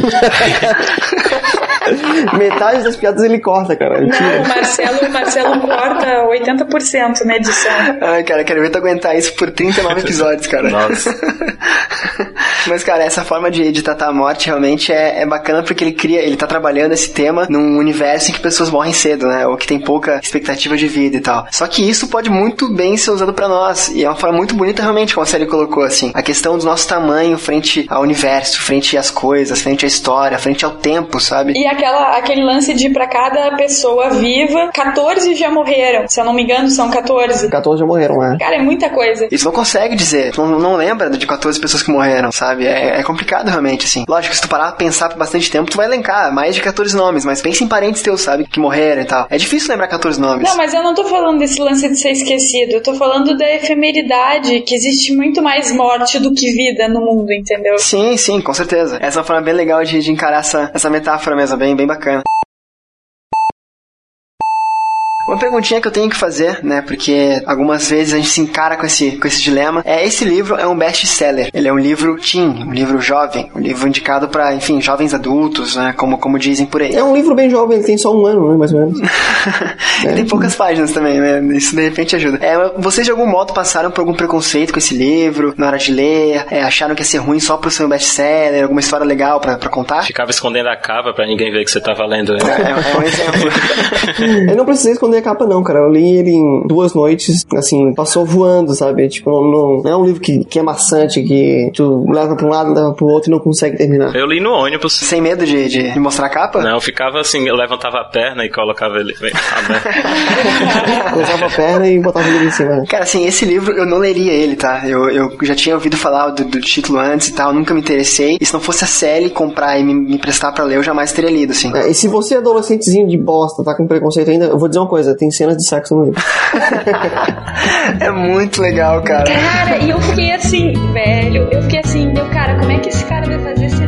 Metade das piadas ele corta, cara. Não, o Marcelo, o Marcelo corta 80% na edição. Ai, cara, quero ver tu aguentar isso por 39 episódios, cara. Nossa. Mas, cara, essa forma de, de tratar a morte realmente é, é bacana porque ele cria, ele tá trabalhando esse tema num universo em que pessoas morrem cedo, né? Ou que tem pouca expectativa de vida e tal. Só que isso pode muito bem ser usado pra nós. E é uma forma muito bonita, realmente, como a série colocou, assim. A questão do nosso tamanho frente ao universo, frente às coisas, frente à história, frente ao tempo, sabe? E aquela, aquele lance de pra cada pessoa viva, 14 já morreram. Se eu não me engano, são 14. 14 já morreram, né? Cara, é muita coisa. Isso não consegue dizer, tu não, não lembra de 14 pessoas que morreram, sabe? É, é complicado realmente, assim. Lógico, se tu parar pra pensar por bastante tempo, tu vai elencar mais de 14 nomes, mas pensa em parentes teus, sabe? Que morreram e tal. É difícil lembrar 14 nomes. Não, mas eu não tô falando desse lance de ser esquecido. Eu tô falando da efemeridade, que existe muito mais morte do que vida no mundo, entendeu? Sim, sim, com certeza. Essa é uma forma bem legal de, de encarar essa, essa metáfora mesmo, bem, bem bacana. Uma perguntinha que eu tenho que fazer, né? Porque algumas vezes a gente se encara com esse, com esse dilema. É esse livro é um best-seller. Ele é um livro teen, um livro jovem, um livro indicado para, enfim, jovens adultos, né? Como, como dizem por aí. É um livro bem jovem, ele tem só um ano, né? Mais ou menos. E tem poucas páginas também, né? Isso de repente ajuda. É, vocês de algum modo passaram por algum preconceito com esse livro na hora de ler? É, acharam que ia ser ruim só por ser um best-seller? Alguma história legal pra, pra contar? Ficava escondendo a capa pra ninguém ver que você tava lendo. né? É, é um exemplo. Eu não precisei esconder a capa, não, cara. Eu li ele em duas noites, assim, passou voando, sabe? Tipo, não, não- não é um livro que, que é maçante, que tu leva pra um lado, leva pro outro e não consegue terminar. Eu li no ônibus. Sem medo de, de, de mostrar a capa? Não, eu ficava assim, eu levantava a perna e colocava ele. Cruzava a perna e botava ele em cima. Cara, assim, esse livro eu não leria ele, tá? Eu, eu já tinha ouvido falar do, do título antes e tal, nunca me interessei. E se não fosse a Sally comprar e me, me prestar pra ler, eu jamais teria lido, assim. É, e se você é adolescentezinho de bosta, tá com preconceito ainda, eu vou dizer uma coisa, tem cenas de sexo no livro. É muito legal, cara. Cara, e eu fiquei assim, velho, eu fiquei assim, meu cara, como é que esse cara vai fazer cena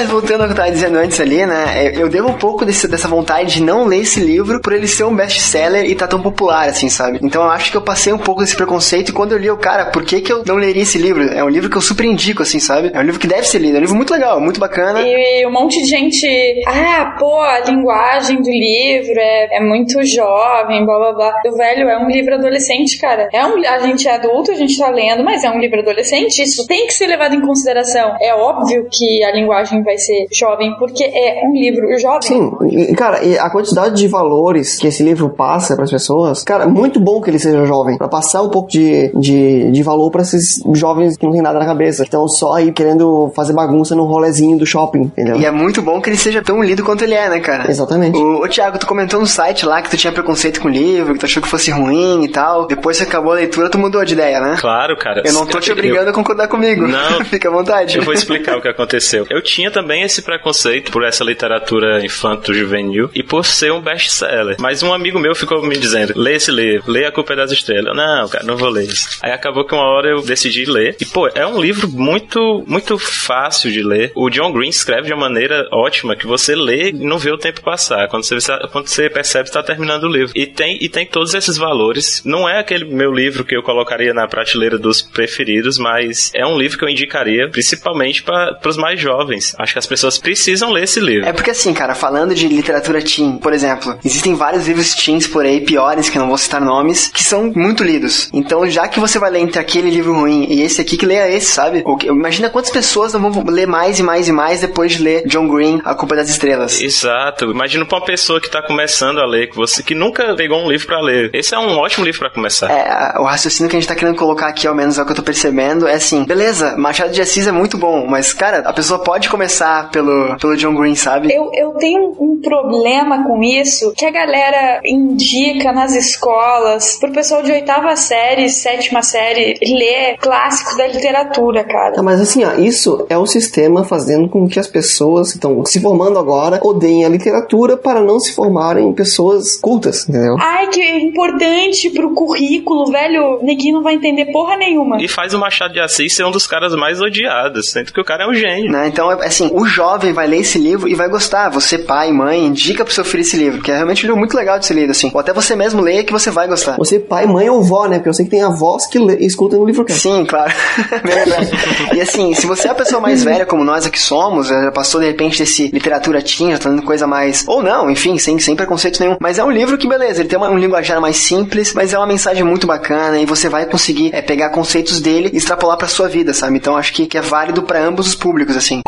Mas, voltando ao que eu tava dizendo antes ali, né? Eu eu devo um pouco desse- dessa vontade de não ler esse livro por ele ser um best-seller e tá tão popular, assim, sabe? Então eu acho que eu passei um pouco desse preconceito e quando eu li, eu, cara, por que que eu não leria esse livro? É um livro que eu super indico, assim, sabe? É um livro que deve ser lido, é um livro muito legal, muito bacana. E um monte de gente, ah, pô, a linguagem do livro é, é muito jovem, blá blá blá. O velho é um livro adolescente, cara. É um, a gente é adulto, a gente tá lendo, mas é um livro adolescente. Isso tem que ser levado em consideração. É óbvio que a linguagem vai ser jovem, porque é um livro jovem. Sim, e, cara, e a quantidade de valores que esse livro passa para as pessoas, cara, muito bom que ele seja jovem, para passar um pouco de, de, de valor para esses jovens que não tem nada na cabeça, que estão só aí querendo fazer bagunça no rolezinho do shopping, entendeu? E é muito bom que ele seja tão lido quanto ele é, né, cara? Exatamente. O, o Thiago, tu comentou no site lá que tu tinha preconceito com o livro, que tu achou que fosse ruim e tal. Depois que acabou a leitura, tu mudou de ideia, né? Claro, cara. Eu não tô te obrigando Eu- a concordar comigo. Não. Fica à vontade. Eu vou explicar o que aconteceu. Eu tinha também esse preconceito por essa literatura infanto-juvenil e por ser um best-seller. Mas um amigo meu ficou me dizendo: lê esse livro, lê A Culpa é das Estrelas. Não, cara, não vou ler isso. Aí acabou que uma hora eu decidi ler. E, pô, é um livro muito, muito fácil de ler. O John Green escreve de uma maneira ótima que você lê e não vê o tempo passar. Quando você, quando você percebe, está terminando o livro. E tem, e tem todos esses valores. Não é aquele meu livro que eu colocaria na prateleira dos preferidos, mas é um livro que eu indicaria principalmente para os mais jovens. Acho que as pessoas precisam ler esse livro. É porque assim, cara, falando de literatura teen, por exemplo, existem vários livros teens por aí, piores, que não vou citar nomes, que são muito lidos. Então, já que você vai ler entre aquele livro ruim e esse aqui, que leia esse, sabe? Imagina quantas pessoas não vão ler mais e mais e mais depois de ler John Green, A Culpa das Estrelas. Exato. Imagina pra uma pessoa que tá começando a ler, que você que nunca pegou um livro pra ler. Esse é um ótimo livro pra começar. É, o raciocínio que a gente tá querendo colocar aqui, ao menos é o que eu tô percebendo, é assim, beleza, Machado de Assis é muito bom, mas, cara, a pessoa pode começar pelo, pelo John Green, sabe? Eu, eu tenho um problema com isso que a galera indica nas escolas pro pessoal de oitava série, sétima série ler clássicos da literatura, cara. Mas assim, ó, isso é o sistema fazendo com que as pessoas que estão se formando agora odeiem a literatura para não se formarem pessoas cultas, entendeu? Ai, que importante pro currículo, velho. Neguinho não vai entender porra nenhuma. E faz o Machado de Assis ser um dos caras mais odiados, sendo que o cara é um gênio. Né? Então, é assim, o jovem vai ler esse livro e vai gostar. Você, pai, mãe, indica pro seu filho esse livro, que é realmente um livro muito legal de ser lido, assim. Ou até você mesmo leia que você vai gostar. Você, pai, mãe ou vó, né? Porque eu sei que tem avós que lê, escutam no livro Sim, claro. E assim, se você é a pessoa mais velha como nós aqui somos, já passou de repente desse literatura teen, já tá dando coisa mais. Ou não, enfim, sem, sem preconceito nenhum. Mas é um livro que, beleza, ele tem uma- um linguajar mais simples, mas é uma mensagem muito bacana e você vai conseguir é, pegar conceitos dele e extrapolar pra sua vida, sabe? Então acho que, que é válido pra ambos os públicos, assim.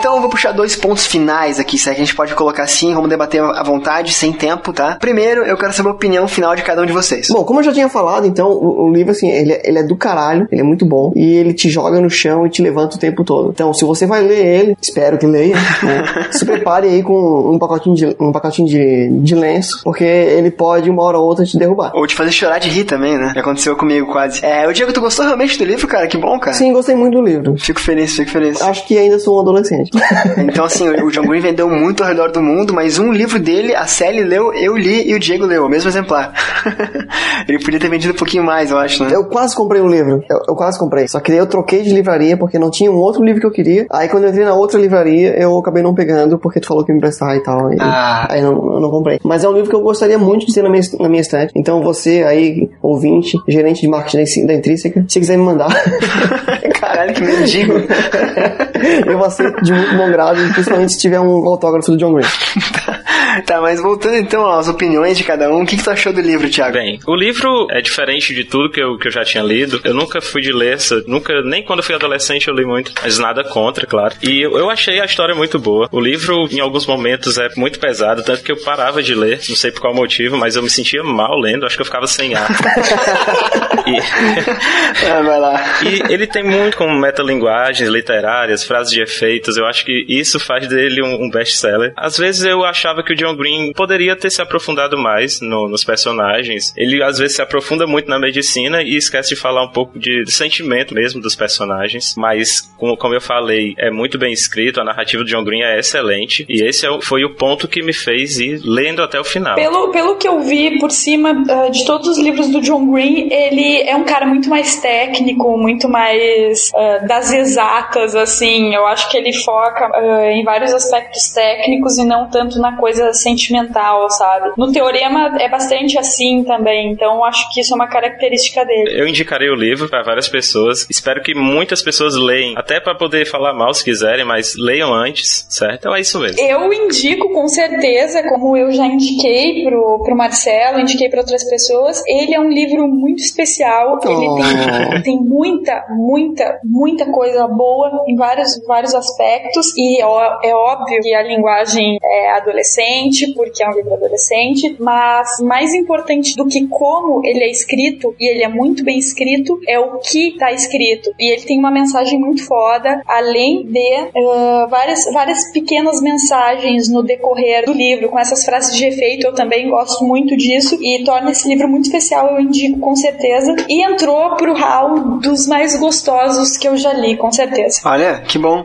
Então eu vou puxar dois pontos finais aqui, se é que a gente pode colocar assim, vamos debater à vontade, sem tempo, tá? Primeiro, eu quero saber a opinião final de cada um de vocês. Bom, como eu já tinha falado, então, o, o livro, assim, ele, é- ele é do caralho, ele é muito bom, e ele te joga no chão e te levanta o tempo todo. Então, se você vai ler ele, espero que leia, né, se prepare aí com um pacotinho, de, um pacotinho de, de lenço, porque ele pode, uma hora ou outra, te derrubar. Ou te fazer chorar de rir também, né? Que aconteceu comigo quase. É, o Diego, tu gostou realmente do livro, cara? Que bom, cara. Sim, gostei muito do livro. Fico feliz, fico feliz. Acho que ainda sou um adolescente. Então, assim, o John Green vendeu muito ao redor do mundo, mas um livro dele, a Sally leu, eu li e o Diego leu, o mesmo exemplar. Ele podia ter vendido um pouquinho mais, eu acho, né? Eu quase comprei um livro. Eu, eu quase comprei. Só que daí eu troquei de livraria porque não tinha um outro livro que eu queria. Aí quando eu entrei na outra livraria, eu acabei não pegando porque tu falou que ia me emprestar e tal. E, Ah. Aí não, eu não comprei. Mas é um livro que eu gostaria muito de ter na minha, na minha estante. Então você aí, ouvinte, gerente de marketing da Intrínseca, se quiser me mandar, Caralho, que mendigo. Eu aceito de muito bom grado, principalmente se tiver um autógrafo do John Green. tá, mas voltando então às opiniões de cada um, o que, que tu achou do livro, Thiago? Bem, o livro é diferente de tudo que eu, que eu já tinha lido. Eu nunca fui de ler, nunca, nem quando fui adolescente eu li muito, mas nada contra, claro. E eu, eu achei a história muito boa. O livro, em alguns momentos, é muito pesado, tanto que eu parava de ler, não sei por qual motivo, mas eu me sentia mal lendo, acho que eu ficava sem ar. e, Ah, vai lá. e ele tem muito com metalinguagens literárias, frases de efeitos. Eu acho que isso faz dele um, um best-seller. Às vezes eu achava que o John Green poderia ter se aprofundado mais no- nos personagens. Ele às vezes se aprofunda muito na medicina e esquece de falar um pouco de, de sentimento mesmo dos personagens. Mas, como, como eu falei, é muito bem escrito. A narrativa do John Green é excelente. E esse é o- foi o ponto que me fez ir lendo até o final. Pelo, pelo que eu vi por cima ah, de todos os livros do John Green, ele é um cara muito mais técnico, muito mais ah, das exatas, assim. Eu acho que ele foca ah, em vários aspectos técnicos e não tanto na coisa coisa sentimental, sabe? No Teorema é bastante assim também, então acho que isso é uma característica dele. Eu indicarei o livro para várias pessoas. Espero que muitas pessoas leiam, até para poder falar mal se quiserem, mas leiam antes, certo? Então é isso mesmo. Eu indico com certeza, como eu já indiquei pro, pro Marcelo, indiquei para outras pessoas, ele é um livro muito especial. Ele Oh. tem, tem muita, muita, muita coisa boa em vários, vários aspectos. E ó- é óbvio que a linguagem é adolescente, porque é um livro adolescente, mas mais importante do que como ele é escrito, e ele é muito bem escrito, é o que tá escrito. E ele tem uma mensagem muito foda, além de ah, várias, várias pequenas mensagens no decorrer do livro, com essas frases de efeito, eu também gosto muito disso, e torna esse livro muito especial, eu indico com certeza. E entrou pro hall dos mais gostosos que eu já li, com certeza. Olha, que bom.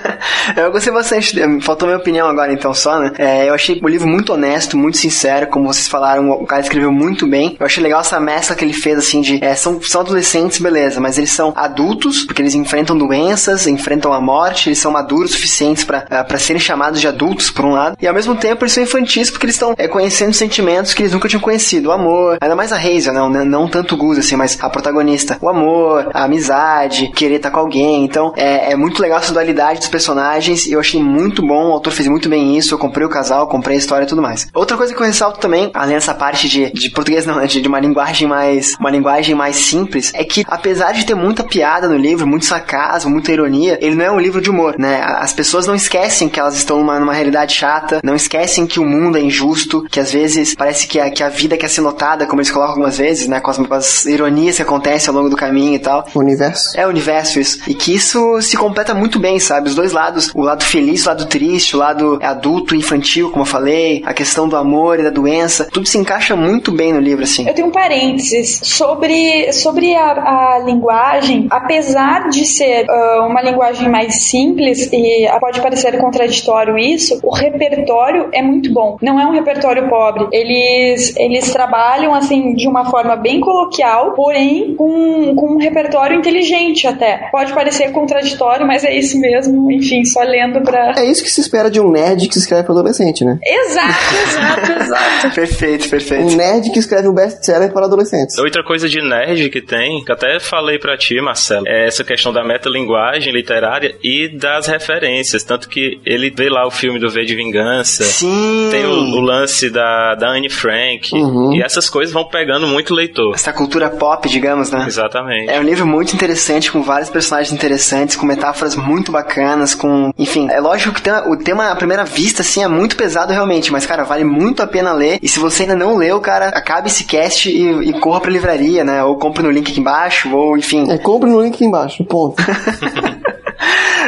eu gostei bastante. Faltou minha opinião agora, então, só, né? É, eu achei o livro muito honesto, muito sincero, como vocês falaram, o cara escreveu muito bem. Eu achei legal essa mescla que ele fez, assim, de. é, são, são adolescentes, beleza, mas eles são adultos, porque eles enfrentam doenças, enfrentam a morte, eles são maduros suficientes pra ah, pra serem chamados de adultos, por um lado, e ao mesmo tempo eles são infantis, porque eles estão é, conhecendo sentimentos que eles nunca tinham conhecido. O amor, ainda mais a Hazel, não, não, não tanto o Gus, assim, mas a protagonista. O amor, a amizade, querer estar com alguém. Então, é, é muito legal essa dualidade dos personagens. Eu achei muito bom, o autor fez muito bem isso. Eu comprei o casal, comprei a história e tudo mais. Outra coisa que eu ressalto também, além dessa parte de, de português, não, de, de uma linguagem mais uma linguagem mais simples, é que apesar de ter muita piada no livro, muito sarcasmo, muita ironia, ele não é um livro de humor, né? As pessoas não esquecem que elas estão numa, numa realidade chata, não esquecem que o mundo é injusto, que às vezes parece que a, que a vida quer ser notada, como eles colocam algumas vezes, né? Com as, com as ironias que acontecem ao longo do caminho e tal. O universo. É o universo isso. E que isso se completa muito bem, sabe? Os dois lados, o lado feliz, o lado triste, o lado adulto, infantil, como eu falei, a questão do amor e da doença, tudo se encaixa muito bem no livro, assim. Eu tenho um parênteses sobre, sobre a, a linguagem, apesar de ser ah, uma linguagem mais simples e pode parecer contraditório isso, o repertório é muito bom. Não é um repertório pobre. Eles, eles trabalham assim de uma forma bem coloquial, porém com, com um repertório inteligente até. Pode parecer contraditório, mas é isso mesmo. Enfim, só lendo pra. É isso que se espera de um nerd que escreve para adolescente, né? Exato, exato, exato. Perfeito, Um perfeito. nerd que escreve um best-seller para adolescentes. Outra coisa de nerd que tem, que até falei pra ti, Marcelo, é essa questão da metalinguagem literária e das referências. Tanto que ele vê lá o filme do V de Vingança, Sim. tem o, o lance da, da Anne Frank, Uhum. e essas coisas vão pegando muito o leitor. Essa cultura pop, digamos, né? Exatamente. É um livro muito interessante, com vários personagens interessantes, com metáforas muito bacanas, com... Enfim, é lógico que tem- o tema, à primeira vista, assim, é muito pesado realmente, mas, cara, vale muito a pena ler. E se você ainda não leu, cara, acabe esse cast e, e corra pra livraria, né? Ou compre no link aqui embaixo, ou, enfim... É, compre no link aqui embaixo, ponto.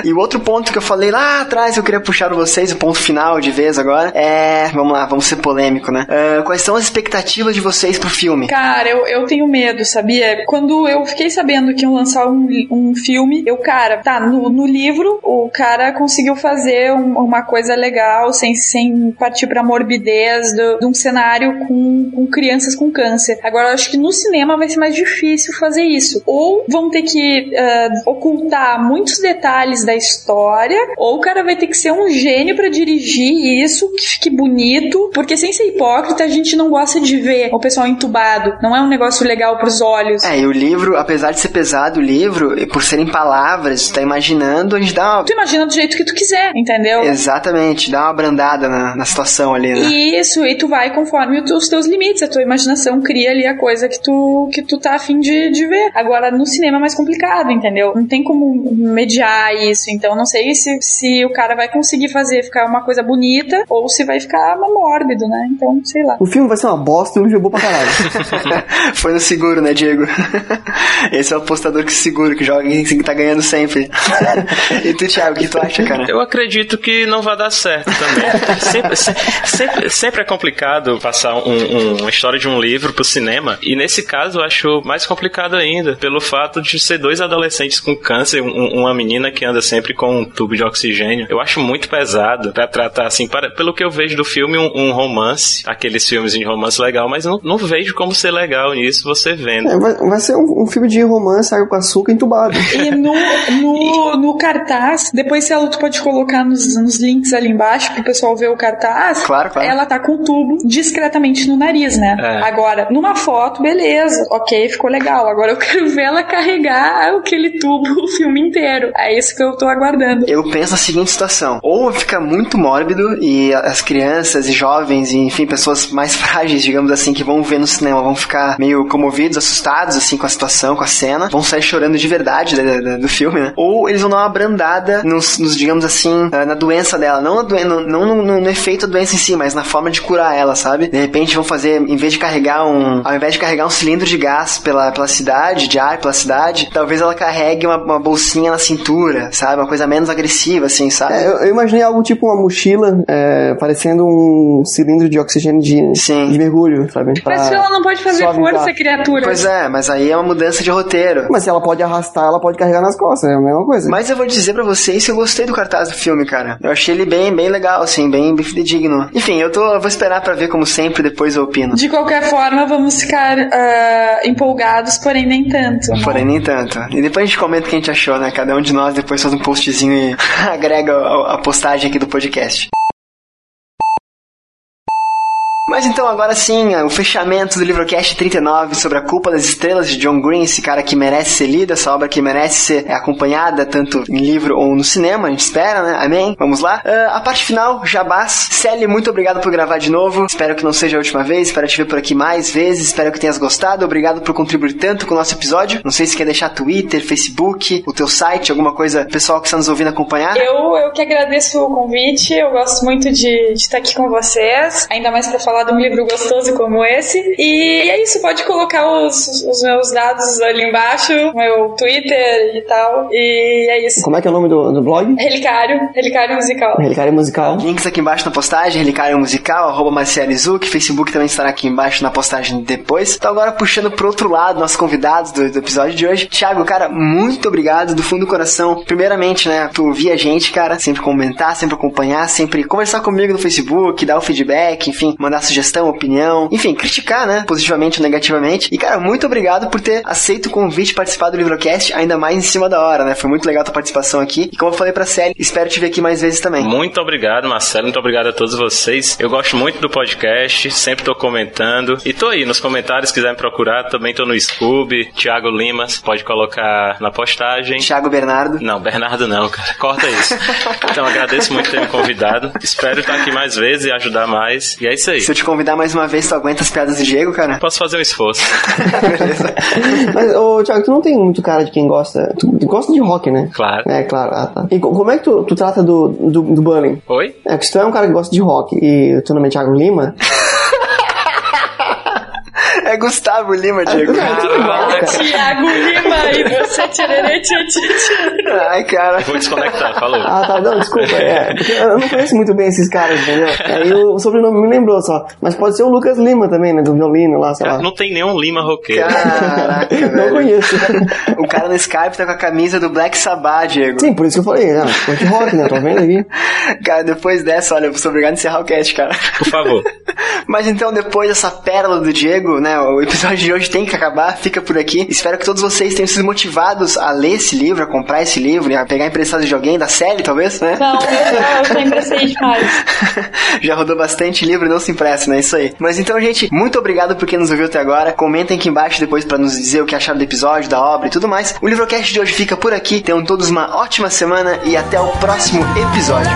E o outro ponto que eu falei lá atrás, eu queria puxar vocês, o ponto final de vez agora, é... Vamos lá, vamos ser polêmico, né? Ah, quais são as expectativas de vocês pro filme? Cara, eu, eu tenho medo, sabia? Quando eu fiquei sabendo que iam lançar um, um filme, eu, cara, tá, no, no livro, o cara conseguiu fazer um- uma coisa legal, sem, sem partir pra morbidez do- de um cenário com, com crianças com câncer. Agora, eu acho que no cinema vai ser mais difícil fazer isso. Ou vão ter que ah, ocultar muitos detalhes da história, ou o cara vai ter que ser um gênio pra dirigir isso, que fique bonito, porque sem ser hipócrita, a gente não gosta de ver o pessoal entubado. Não é um negócio legal pros olhos. É, e o livro, apesar de ser pesado o livro, por serem palavras, tá imaginando, a gente dá uma... Tu imagina do jeito que tu quiser, entendeu? Exatamente, dá uma brandada na, na situação ali, né? Isso, e tu vai conforme os teus limites, a tua imaginação cria ali a coisa que tu, que tu tá afim de, de ver. Agora, no cinema é mais complicado, entendeu? Não tem como mediar isso, então não sei se, se o cara vai conseguir fazer ficar uma coisa bonita ou se vai ficar mórbido, né? Então, sei lá. O filme vai ser uma bosta e é bom pra caralho. Foi no seguro, né, Diego? Esse é o apostador que segura, que joga e que tá ganhando sempre. e tu, Thiago, o que tu acha, cara? Eu acredito que não vai dar certo também. sempre, se- sempre, sempre é complicado passar um- um- uma história de um livro pro cinema. E nesse caso eu acho mais complicado ainda, pelo fato de ser dois adolescentes com câncer, um- uma menina que anda sempre com um tubo de oxigênio. Eu acho muito pesado pra tratar, assim, para, pelo que eu vejo do filme, um, um romance, aqueles filmes de romance legal, mas não, não vejo como ser legal nisso você vendo. É, vai, vai ser um, um filme de romance, água com açúcar entubado. E no, no, no cartaz, depois se ela tu pode colocar nos, nos links ali embaixo pro pessoal ver o cartaz. Claro, claro. Ela tá com o tubo discretamente no nariz, né? É. Agora, numa foto, beleza, ok, ficou legal. Agora eu quero ver ela carregar aquele tubo o filme inteiro. É isso que eu tô aguardando. Eu penso na seguinte situação: ou fica muito mórbido e as crianças e jovens, e, enfim, pessoas mais frágeis, digamos assim, que vão ver no cinema, vão ficar meio comovidos, assustados, assim, com a situação, com a cena, vão sair chorando de verdade da- da- do filme, né? Ou eles vão dar uma brandada nos, nos, digamos assim, ah, na doença dela, não, não, não no, no- no efeito da doença em si, mas na forma de curar ela, sabe? De repente vão fazer, em vez de carregar um, ao invés de carregar um cilindro de gás pela, pela cidade, de ar pela cidade, talvez ela carregue uma, uma bolsinha na cintura, sabe? Uma coisa menos agressiva, assim, sabe? É, eu, eu imaginei algo tipo uma mochila, é, parecendo um cilindro de oxigênio de, Sim. de mergulho, sabe? Mas Pra ela não pode fazer força, criatura. Pois é, mas aí é uma mudança de roteiro. Mas se ela pode arrastar, ela pode carregar nas costas, é a mesma coisa. Mas eu vou dizer pra vocês que eu gostei do cartaz do filme, cara. Eu achei ele bem, bem legal, assim, bem, bem fidedigno. Enfim, eu tô, eu vou esperar pra ver como sempre, depois eu opino. De qualquer forma, vamos ficar ah, empolgados, porém nem tanto. Porém, nem tanto. E depois a gente comenta o que a gente achou, né? Cada um de nós depois faz um postzinho e agrega a, a postagem aqui do podcast. Mas então, agora sim, o fechamento do Livrocast 39 sobre a culpa das estrelas de John Green, esse cara que merece ser lido, essa obra que merece ser acompanhada tanto em livro ou no cinema, a gente espera, né? Amém? Vamos lá? Ah, a parte final, Jabás. Sally, muito obrigado por gravar de novo. Espero que não seja a última vez, espero te ver por aqui mais vezes, espero que tenhas gostado. Obrigado por contribuir tanto com o nosso episódio. Não sei se quer deixar Twitter, Facebook, o teu site, alguma coisa pessoal que está nos ouvindo acompanhar. Eu, eu que agradeço o convite, eu gosto muito de, de estar aqui com vocês, ainda mais pra falar de um livro gostoso como esse. E é isso, pode colocar os, os meus dados ali embaixo, meu Twitter e tal. E é isso. Como é que é o nome do, do blog? Relicário, Relicário Musical. Relicário Musical. Links aqui embaixo na postagem, Relicário Musical, arroba Marciele Zuc, Facebook também estará aqui embaixo na postagem depois. Então agora puxando pro outro lado, nossos convidados do, do episódio de hoje. Thiago, cara, muito obrigado do fundo do coração. Primeiramente, né, por ouvir a gente, cara, sempre comentar, sempre acompanhar, sempre conversar comigo no Facebook, dar o feedback, enfim, mandar sugestão, opinião, enfim, criticar, né, positivamente ou negativamente. E, cara, muito obrigado por ter aceito o convite de participar do Livrocast, ainda mais em cima da hora, né? Foi muito legal a tua participação aqui. E como eu falei pra Célia, espero te ver aqui mais vezes também. Muito obrigado, Marcelo. Muito obrigado a todos vocês. Eu gosto muito do podcast, sempre tô comentando. E tô aí nos comentários, se quiserem procurar. Também tô no Scoob. Thiago Lima, pode colocar na postagem. Thiago Bernardo. Não, Bernardo não, cara. Corta isso. Então, agradeço muito ter me convidado. Espero estar aqui mais vezes e ajudar mais. E é isso aí. Se eu te convidar mais uma vez, tu aguenta as piadas do Diego, cara? Posso fazer um esforço. Beleza. Mas, ô, Thiago, tu não tem muito cara de quem gosta. Tu, tu gosta de rock, né? Claro. É, claro. Ah, tá. E co- como é que tu, tu trata do, do, do bullying? Oi? É, que se tu é um cara que gosta de rock e teu nome é Thiago Lima, É Gustavo Lima, Diego. Caraca. Tiago Lima e você tchê, tchê. Ai, cara. Vou desconectar, falou. Ah, tá, não, desculpa. É, porque eu não conheço muito bem esses caras, entendeu? Aí o sobrenome me lembrou só. Mas pode ser o Lucas Lima também, né? Do violino lá, sei lá. Não tem nenhum Lima roqueiro. Caraca, Não velho. conheço. O cara no Skype tá com a camisa do Black Sabbath, Diego. Sim, por isso que eu falei, né? Curte rock, né? Tô vendo aqui. Cara, depois dessa, olha, eu sou obrigado a encerrar o cast, cara. Por favor. Mas então, depois dessa pérola do Diego, né, o episódio de hoje tem que acabar, fica por aqui. Espero que todos vocês tenham sido motivados a ler esse livro, a comprar esse livro, e a pegar emprestado de alguém, da série, talvez, né? Não, eu, eu sempre sei demais. Já rodou bastante livro, não se impressa, né? Isso aí. Mas então, gente, muito obrigado por quem nos ouviu até agora. Comentem aqui embaixo depois pra nos dizer o que acharam do episódio, da obra e tudo mais. O Livrocast de hoje fica por aqui. Tenham todos uma ótima semana e até o próximo episódio.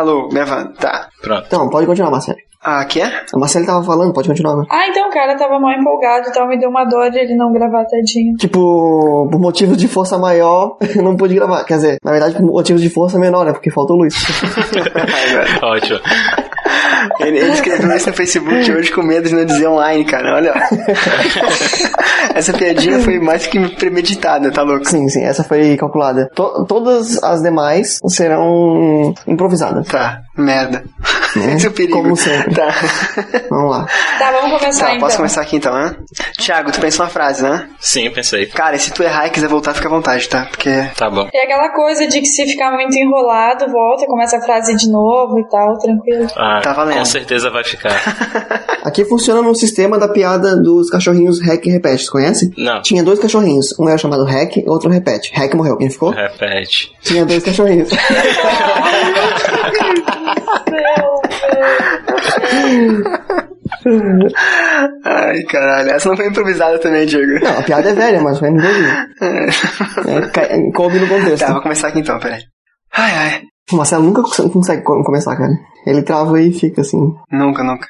Alô, gravando. Tá. Pronto. Então, pode continuar, Marcelo. Ah, que é? A Marcelo tava falando, pode continuar agora. Ah, então o cara tava mal empolgado e tal, me deu uma dó de ele não gravar tadinho. Tipo, por motivos de força maior, eu não pude gravar. Quer dizer, na verdade, por motivos de força menor, né? Porque faltou luz. Ótimo. Ele, ele escreveu isso no Facebook hoje com medo de não dizer online, cara. Olha. ó. Essa piadinha foi mais que premeditada, tá louco? sim, sim, essa foi calculada. To- todas as demais serão improvisadas. Tá, merda. Né? Esse é o perigo. Como sempre. Tá. Vamos lá. Tá, vamos começar Tá, então. posso começar aqui então, né? Tiago, tu pensou uma frase, né? Sim, pensei. Cara, e se tu errar e quiser voltar, fica à vontade, tá? Porque. Tá bom. É aquela coisa de que se ficar muito enrolado, volta, começa a frase de novo e tal, tranquilo. Ah, Tá valendo. Com certeza vai ficar. Aqui funciona no sistema da piada dos cachorrinhos Hack e Repete, você conhece? Não. Tinha dois cachorrinhos, um era chamado Hack e outro Repete. Hack morreu, quem ficou? Repete. Tinha dois cachorrinhos. Ai, caralho. Essa não foi improvisada também, Diego. Não, a piada é velha, mas foi improviso. É, coube no contexto. Tá, vou começar aqui então, peraí. Ai, ai. O Marcelo nunca cons- consegue co- começar, cara. Ele trava e fica assim. Nunca, nunca.